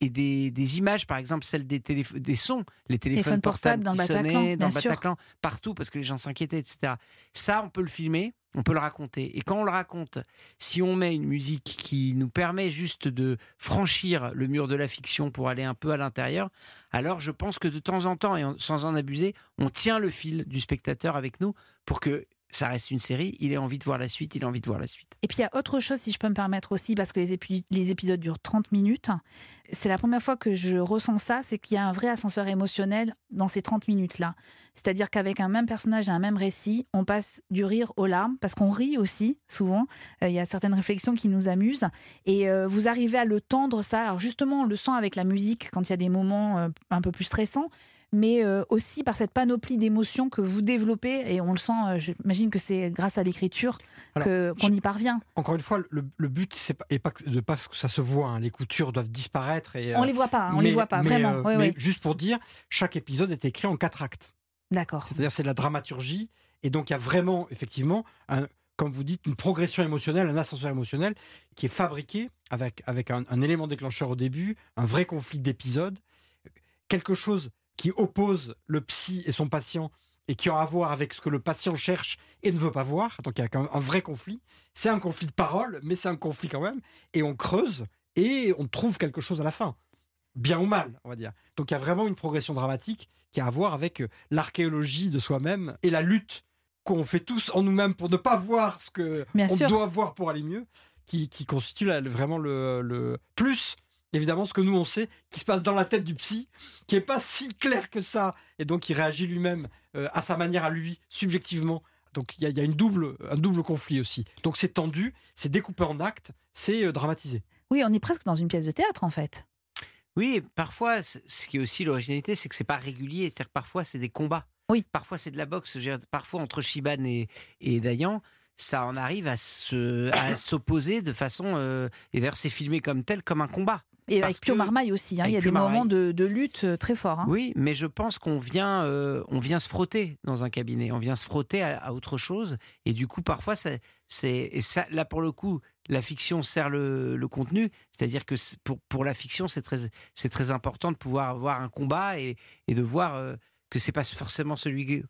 et des, des images, par exemple celles des, des sons, les téléphones Téléphones portables portables, dans le qui Bataclan, sonnaient dans le. Bataclan, partout parce que les gens s'inquiétaient, etc. Ça, on peut le filmer, on peut le raconter. Et quand on le raconte, si on met une musique qui nous permet juste de franchir le mur de la fiction pour aller un peu à l'intérieur, alors je pense que de temps en temps, et sans en abuser, on tient le fil du spectateur avec nous pour que ça reste une série, il ait envie de voir la suite, il a envie de voir la suite. Et puis il y a autre chose, si je peux me permettre aussi, parce que les épisodes durent 30 minutes. C'est la première fois que je ressens ça, c'est qu'il y a un vrai ascenseur émotionnel dans ces 30 minutes-là. C'est-à-dire qu'avec un même personnage et un même récit, on passe du rire aux larmes, parce qu'on rit aussi, souvent. Euh, Il y a certaines réflexions qui nous amusent. Et euh, vous arrivez à le tendre, ça. Alors justement, on le sent avec la musique quand il y a des moments euh, un peu plus stressants. Mais euh, aussi par cette panoplie d'émotions que vous développez. Et on le sent, euh, j'imagine que c'est grâce à l'écriture qu'on y parvient. Encore une fois, le, le but, c'est pas, et pas que- de pas que ça se voit. hein. Les coutures doivent disparaître. Et, On euh, les voit pas, hein, on les voit pas, mais, vraiment. Oui, mais oui. juste pour dire, chaque épisode est écrit en quatre actes. D'accord. C'est-à-dire, c'est la dramaturgie. Et donc, il y a vraiment, effectivement, un- comme vous dites, une progression émotionnelle, un ascenseur émotionnel qui est fabriqué avec, avec un, un élément déclencheur au début, un vrai conflit d'épisodes, quelque chose qui oppose le psy et son patient et qui a à voir avec ce que le patient cherche et ne veut pas voir. Donc, il y a un vrai conflit. C'est un conflit de parole, mais c'est un conflit quand même. Et on creuse et on trouve quelque chose à la fin. Bien ou mal, on va dire. Donc, il y a vraiment une progression dramatique qui a à voir avec euh, l'archéologie de soi-même et la lutte qu'on fait tous en nous-mêmes pour ne pas voir ce que Bien on sûr. doit voir pour aller mieux, qui, qui constitue vraiment le, le- plus évidemment ce que nous on sait qui se passe dans la tête du psy, qui est pas si clair que ça, et donc il réagit lui-même euh, à sa manière à lui subjectivement. Donc il y, a- il y a une double, un double conflit aussi. Donc c'est tendu, c'est découpé en actes, c'est euh, dramatisé. Oui, on est presque dans une pièce de théâtre en fait. Oui, parfois, ce qui est aussi l'originalité, c'est que c'est pas régulier. C'est-à-dire que parfois, c'est des combats. Oui. Parfois, c'est de la boxe. Parfois, entre Shiban et, et Dayan, ça en arrive à se, à s'opposer de façon. euh, et d'ailleurs, c'est filmé comme tel, comme un combat. Et Parce avec Pio que- Marmaille aussi, hein, il y a des moments de, de lutte euh, très forts. hein. Oui, mais je pense qu'on vient, euh, on vient se frotter dans un cabinet, on vient se frotter à, à autre chose, et du coup parfois ça, c'est ça, là pour le coup, la fiction sert le, le contenu, c'est-à-dire que c'est- pour pour la fiction c'est très c'est très important de pouvoir avoir un combat et, et de voir euh, que c'est pas forcément celui que-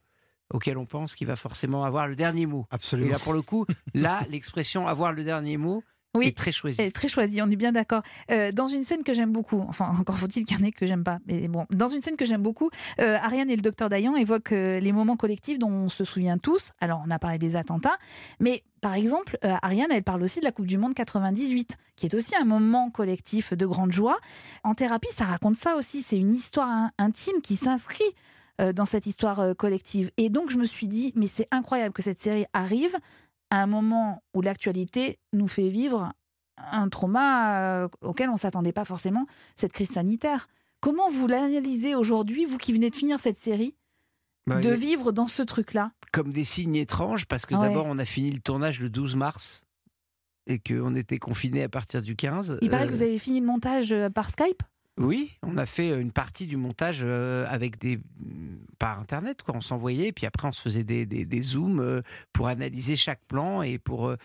auquel on pense qui va forcément avoir le dernier mot. Absolument. Et là pour le coup, là l'expression avoir le dernier mot Oui. est très choisie. Elle est très choisie, on est bien d'accord. Euh, dans une scène que j'aime beaucoup, enfin encore faut-il qu'il y en ait que j'aime pas, mais bon, dans une scène que j'aime beaucoup, euh, Ariane et le docteur Dayan évoquent euh, les moments collectifs dont on se souvient tous. Alors on a parlé des attentats, mais par exemple, Ariane, elle parle aussi de la Coupe du Monde 98, qui est aussi un moment collectif de grande joie. En thérapie, ça raconte ça aussi, c'est une histoire in- intime qui s'inscrit dans cette histoire collective. Et donc je me suis dit, mais c'est incroyable que cette série arrive à un moment où l'actualité nous fait vivre un trauma euh, auquel on ne s'attendait pas forcément, cette crise sanitaire. Comment vous l'analysez aujourd'hui, vous qui venez de finir cette série, Bah, de vivre dans ce truc-là? comme des signes étranges parce que Ouais. d'abord on a fini le tournage le 12 mars et qu'on était confinés à partir du 15. Il paraît Euh, que vous avez fini le montage euh, par Skype? Oui, on a fait une partie du montage euh, avec des par internet quoi. On s'envoyait puis après on se faisait des, zooms euh, pour analyser chaque plan et pour euh,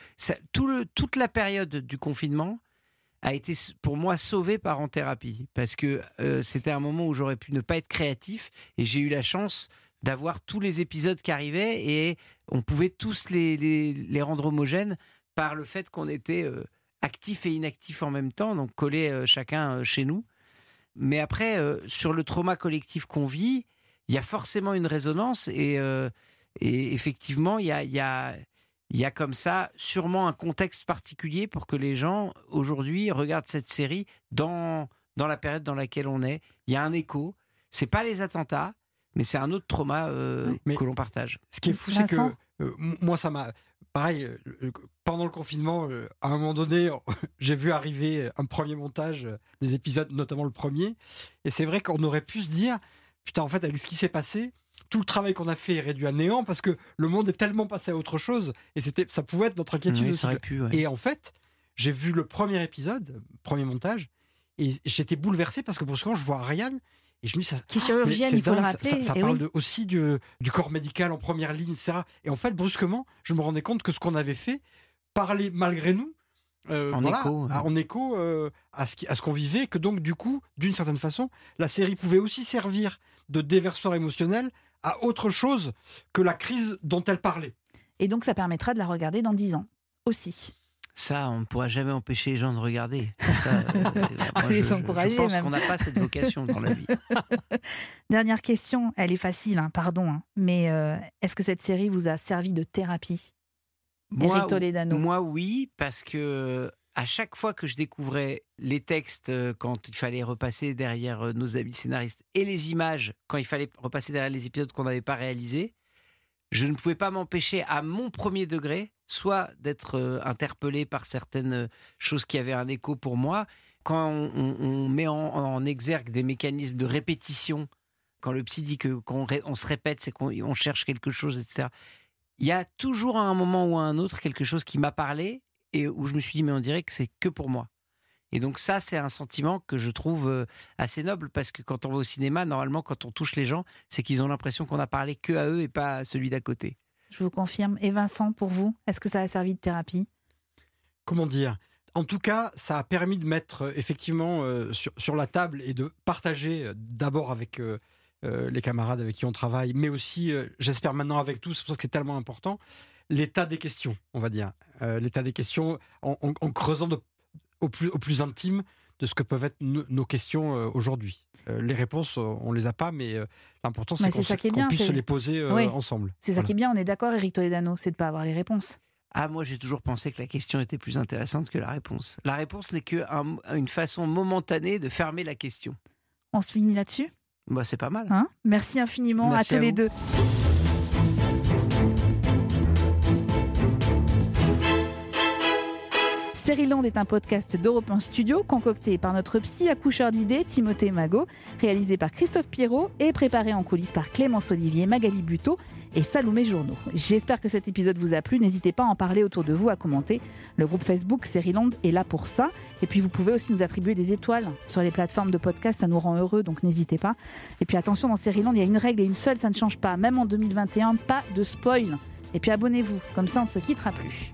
toute la période du confinement a été pour moi sauvée par en thérapie parce que euh, c'était un moment où j'aurais pu ne pas être créatif et j'ai eu la chance d'avoir tous les épisodes qui arrivaient et on pouvait tous les, rendre homogènes par le fait qu'on était euh, actifs et inactifs en même temps, donc collés euh, chacun euh, chez nous. Mais après, euh, sur le trauma collectif qu'on vit, il y a forcément une résonance et, euh, et effectivement, il y a, il y, a, il y a comme ça sûrement un contexte particulier pour que les gens aujourd'hui regardent cette série dans, dans la période dans laquelle on est. Il y a un écho. C'est pas les attentats, mais c'est un autre trauma euh, Mais- que l'on partage. Ce qui est fou, c'est que moi, ça m'a. Pareil, euh, pendant le confinement, euh, à un moment donné, j'ai vu arriver un premier montage euh, des épisodes, notamment le premier. Et c'est vrai qu'on aurait pu se dire, putain, en fait, avec ce qui s'est passé, tout le travail qu'on a fait est réduit à néant parce que le monde est tellement passé à autre chose. Et c'était, ça pouvait être notre inquiétude Oui, aussi. ça aurait pu, ouais. Et en fait, j'ai vu le premier épisode, premier montage, et j'étais bouleversé parce que brusquement, je vois Ariane. Et je me dis, ça, Qui est mais chirurgienne, il faut dingue, ça- rappeler, Ça, ça et parle oui. de- aussi du, du corps médical en première ligne, etc. Et en fait, brusquement, je me rendais compte que ce qu'on avait fait parlait malgré nous. euh, En écho, ouais. à- en écho euh, à ce qui- à ce qu'on vivait, que donc du coup, d'une certaine façon, la série pouvait aussi servir de déversoir émotionnel à autre chose que la crise dont elle parlait. Et donc ça permettra de la regarder dans 10 ans aussi. Ça, on ne pourra jamais empêcher les gens de regarder. Ça, euh, moi, Les je, je- encourager, je pense qu'on n'a pas cette vocation dans la vie. Dernière question, elle est facile, hein, pardon, hein, mais euh, est-ce que cette série vous a servi de thérapie Toledano? moi, oui, parce que à chaque fois que je découvrais les textes euh, quand il fallait repasser derrière nos amis scénaristes et les images quand il fallait repasser derrière les épisodes qu'on n'avait pas réalisés, je ne pouvais pas m'empêcher à mon premier degré, soit d'être euh, interpellé par certaines euh, choses qui avaient un écho pour moi, quand on, met en, exergue des mécanismes de répétition quand le psy dit que qu'on on se répète, c'est qu'on on cherche quelque chose, etc. Il y a toujours à un moment ou à un autre quelque chose qui m'a parlé et où je me suis dit mais on dirait que c'est que pour moi. Et donc ça, c'est un sentiment que je trouve euh, assez noble parce que quand on va au cinéma, normalement, quand on touche les gens, c'est qu'ils ont l'impression qu'on a parlé que à eux et pas à celui d'à côté. Je vous confirme. Et Vincent, pour vous, est-ce que ça a servi de thérapie? Comment dire? En tout cas, ça a permis de mettre euh, effectivement euh, sur, sur la table et de partager euh, d'abord avec euh, euh, les camarades avec qui on travaille, mais aussi, euh, j'espère maintenant avec tous, c'est pour ça que c'est tellement important, l'état des questions, on va dire. Euh, l'état des questions en, en- en creusant de- au, plus, au plus intime de ce que peuvent être no- nos questions euh, aujourd'hui. Euh, les réponses, euh, on les a pas, mais euh, l'important c'est qu'on puisse les poser euh, Oui. ensemble. C'est ça Voilà. qui est bien, on est d'accord, Eric Toledano, c'est de pas avoir les réponses. Ah, moi, j'ai toujours pensé que la question était plus intéressante que la réponse. La réponse n'est qu'une façon momentanée de fermer la question. On se finit là-dessus? Bah, c'est pas mal. Hein? Merci infiniment Merci à à tous les vous. deux. Sériland est un podcast d'Europe 1 Studio concocté par notre psy accoucheur d'idées Timothée Magot, réalisé par Christophe Pierrot et préparé en coulisses par Clémence Olivier, Magali Buteau et Salomé Journeau. J'espère que cet épisode vous a plu. N'hésitez pas à en parler autour de vous, à commenter. Le groupe Facebook Sériland est là pour ça. Et puis vous pouvez aussi nous attribuer des étoiles sur les plateformes de podcast, ça nous rend heureux, donc n'hésitez pas. Et puis attention, dans Sériland, il y a une règle et une seule, ça ne change pas. Même en 2021, pas de spoil. Et puis abonnez-vous, comme ça on ne se quittera plus.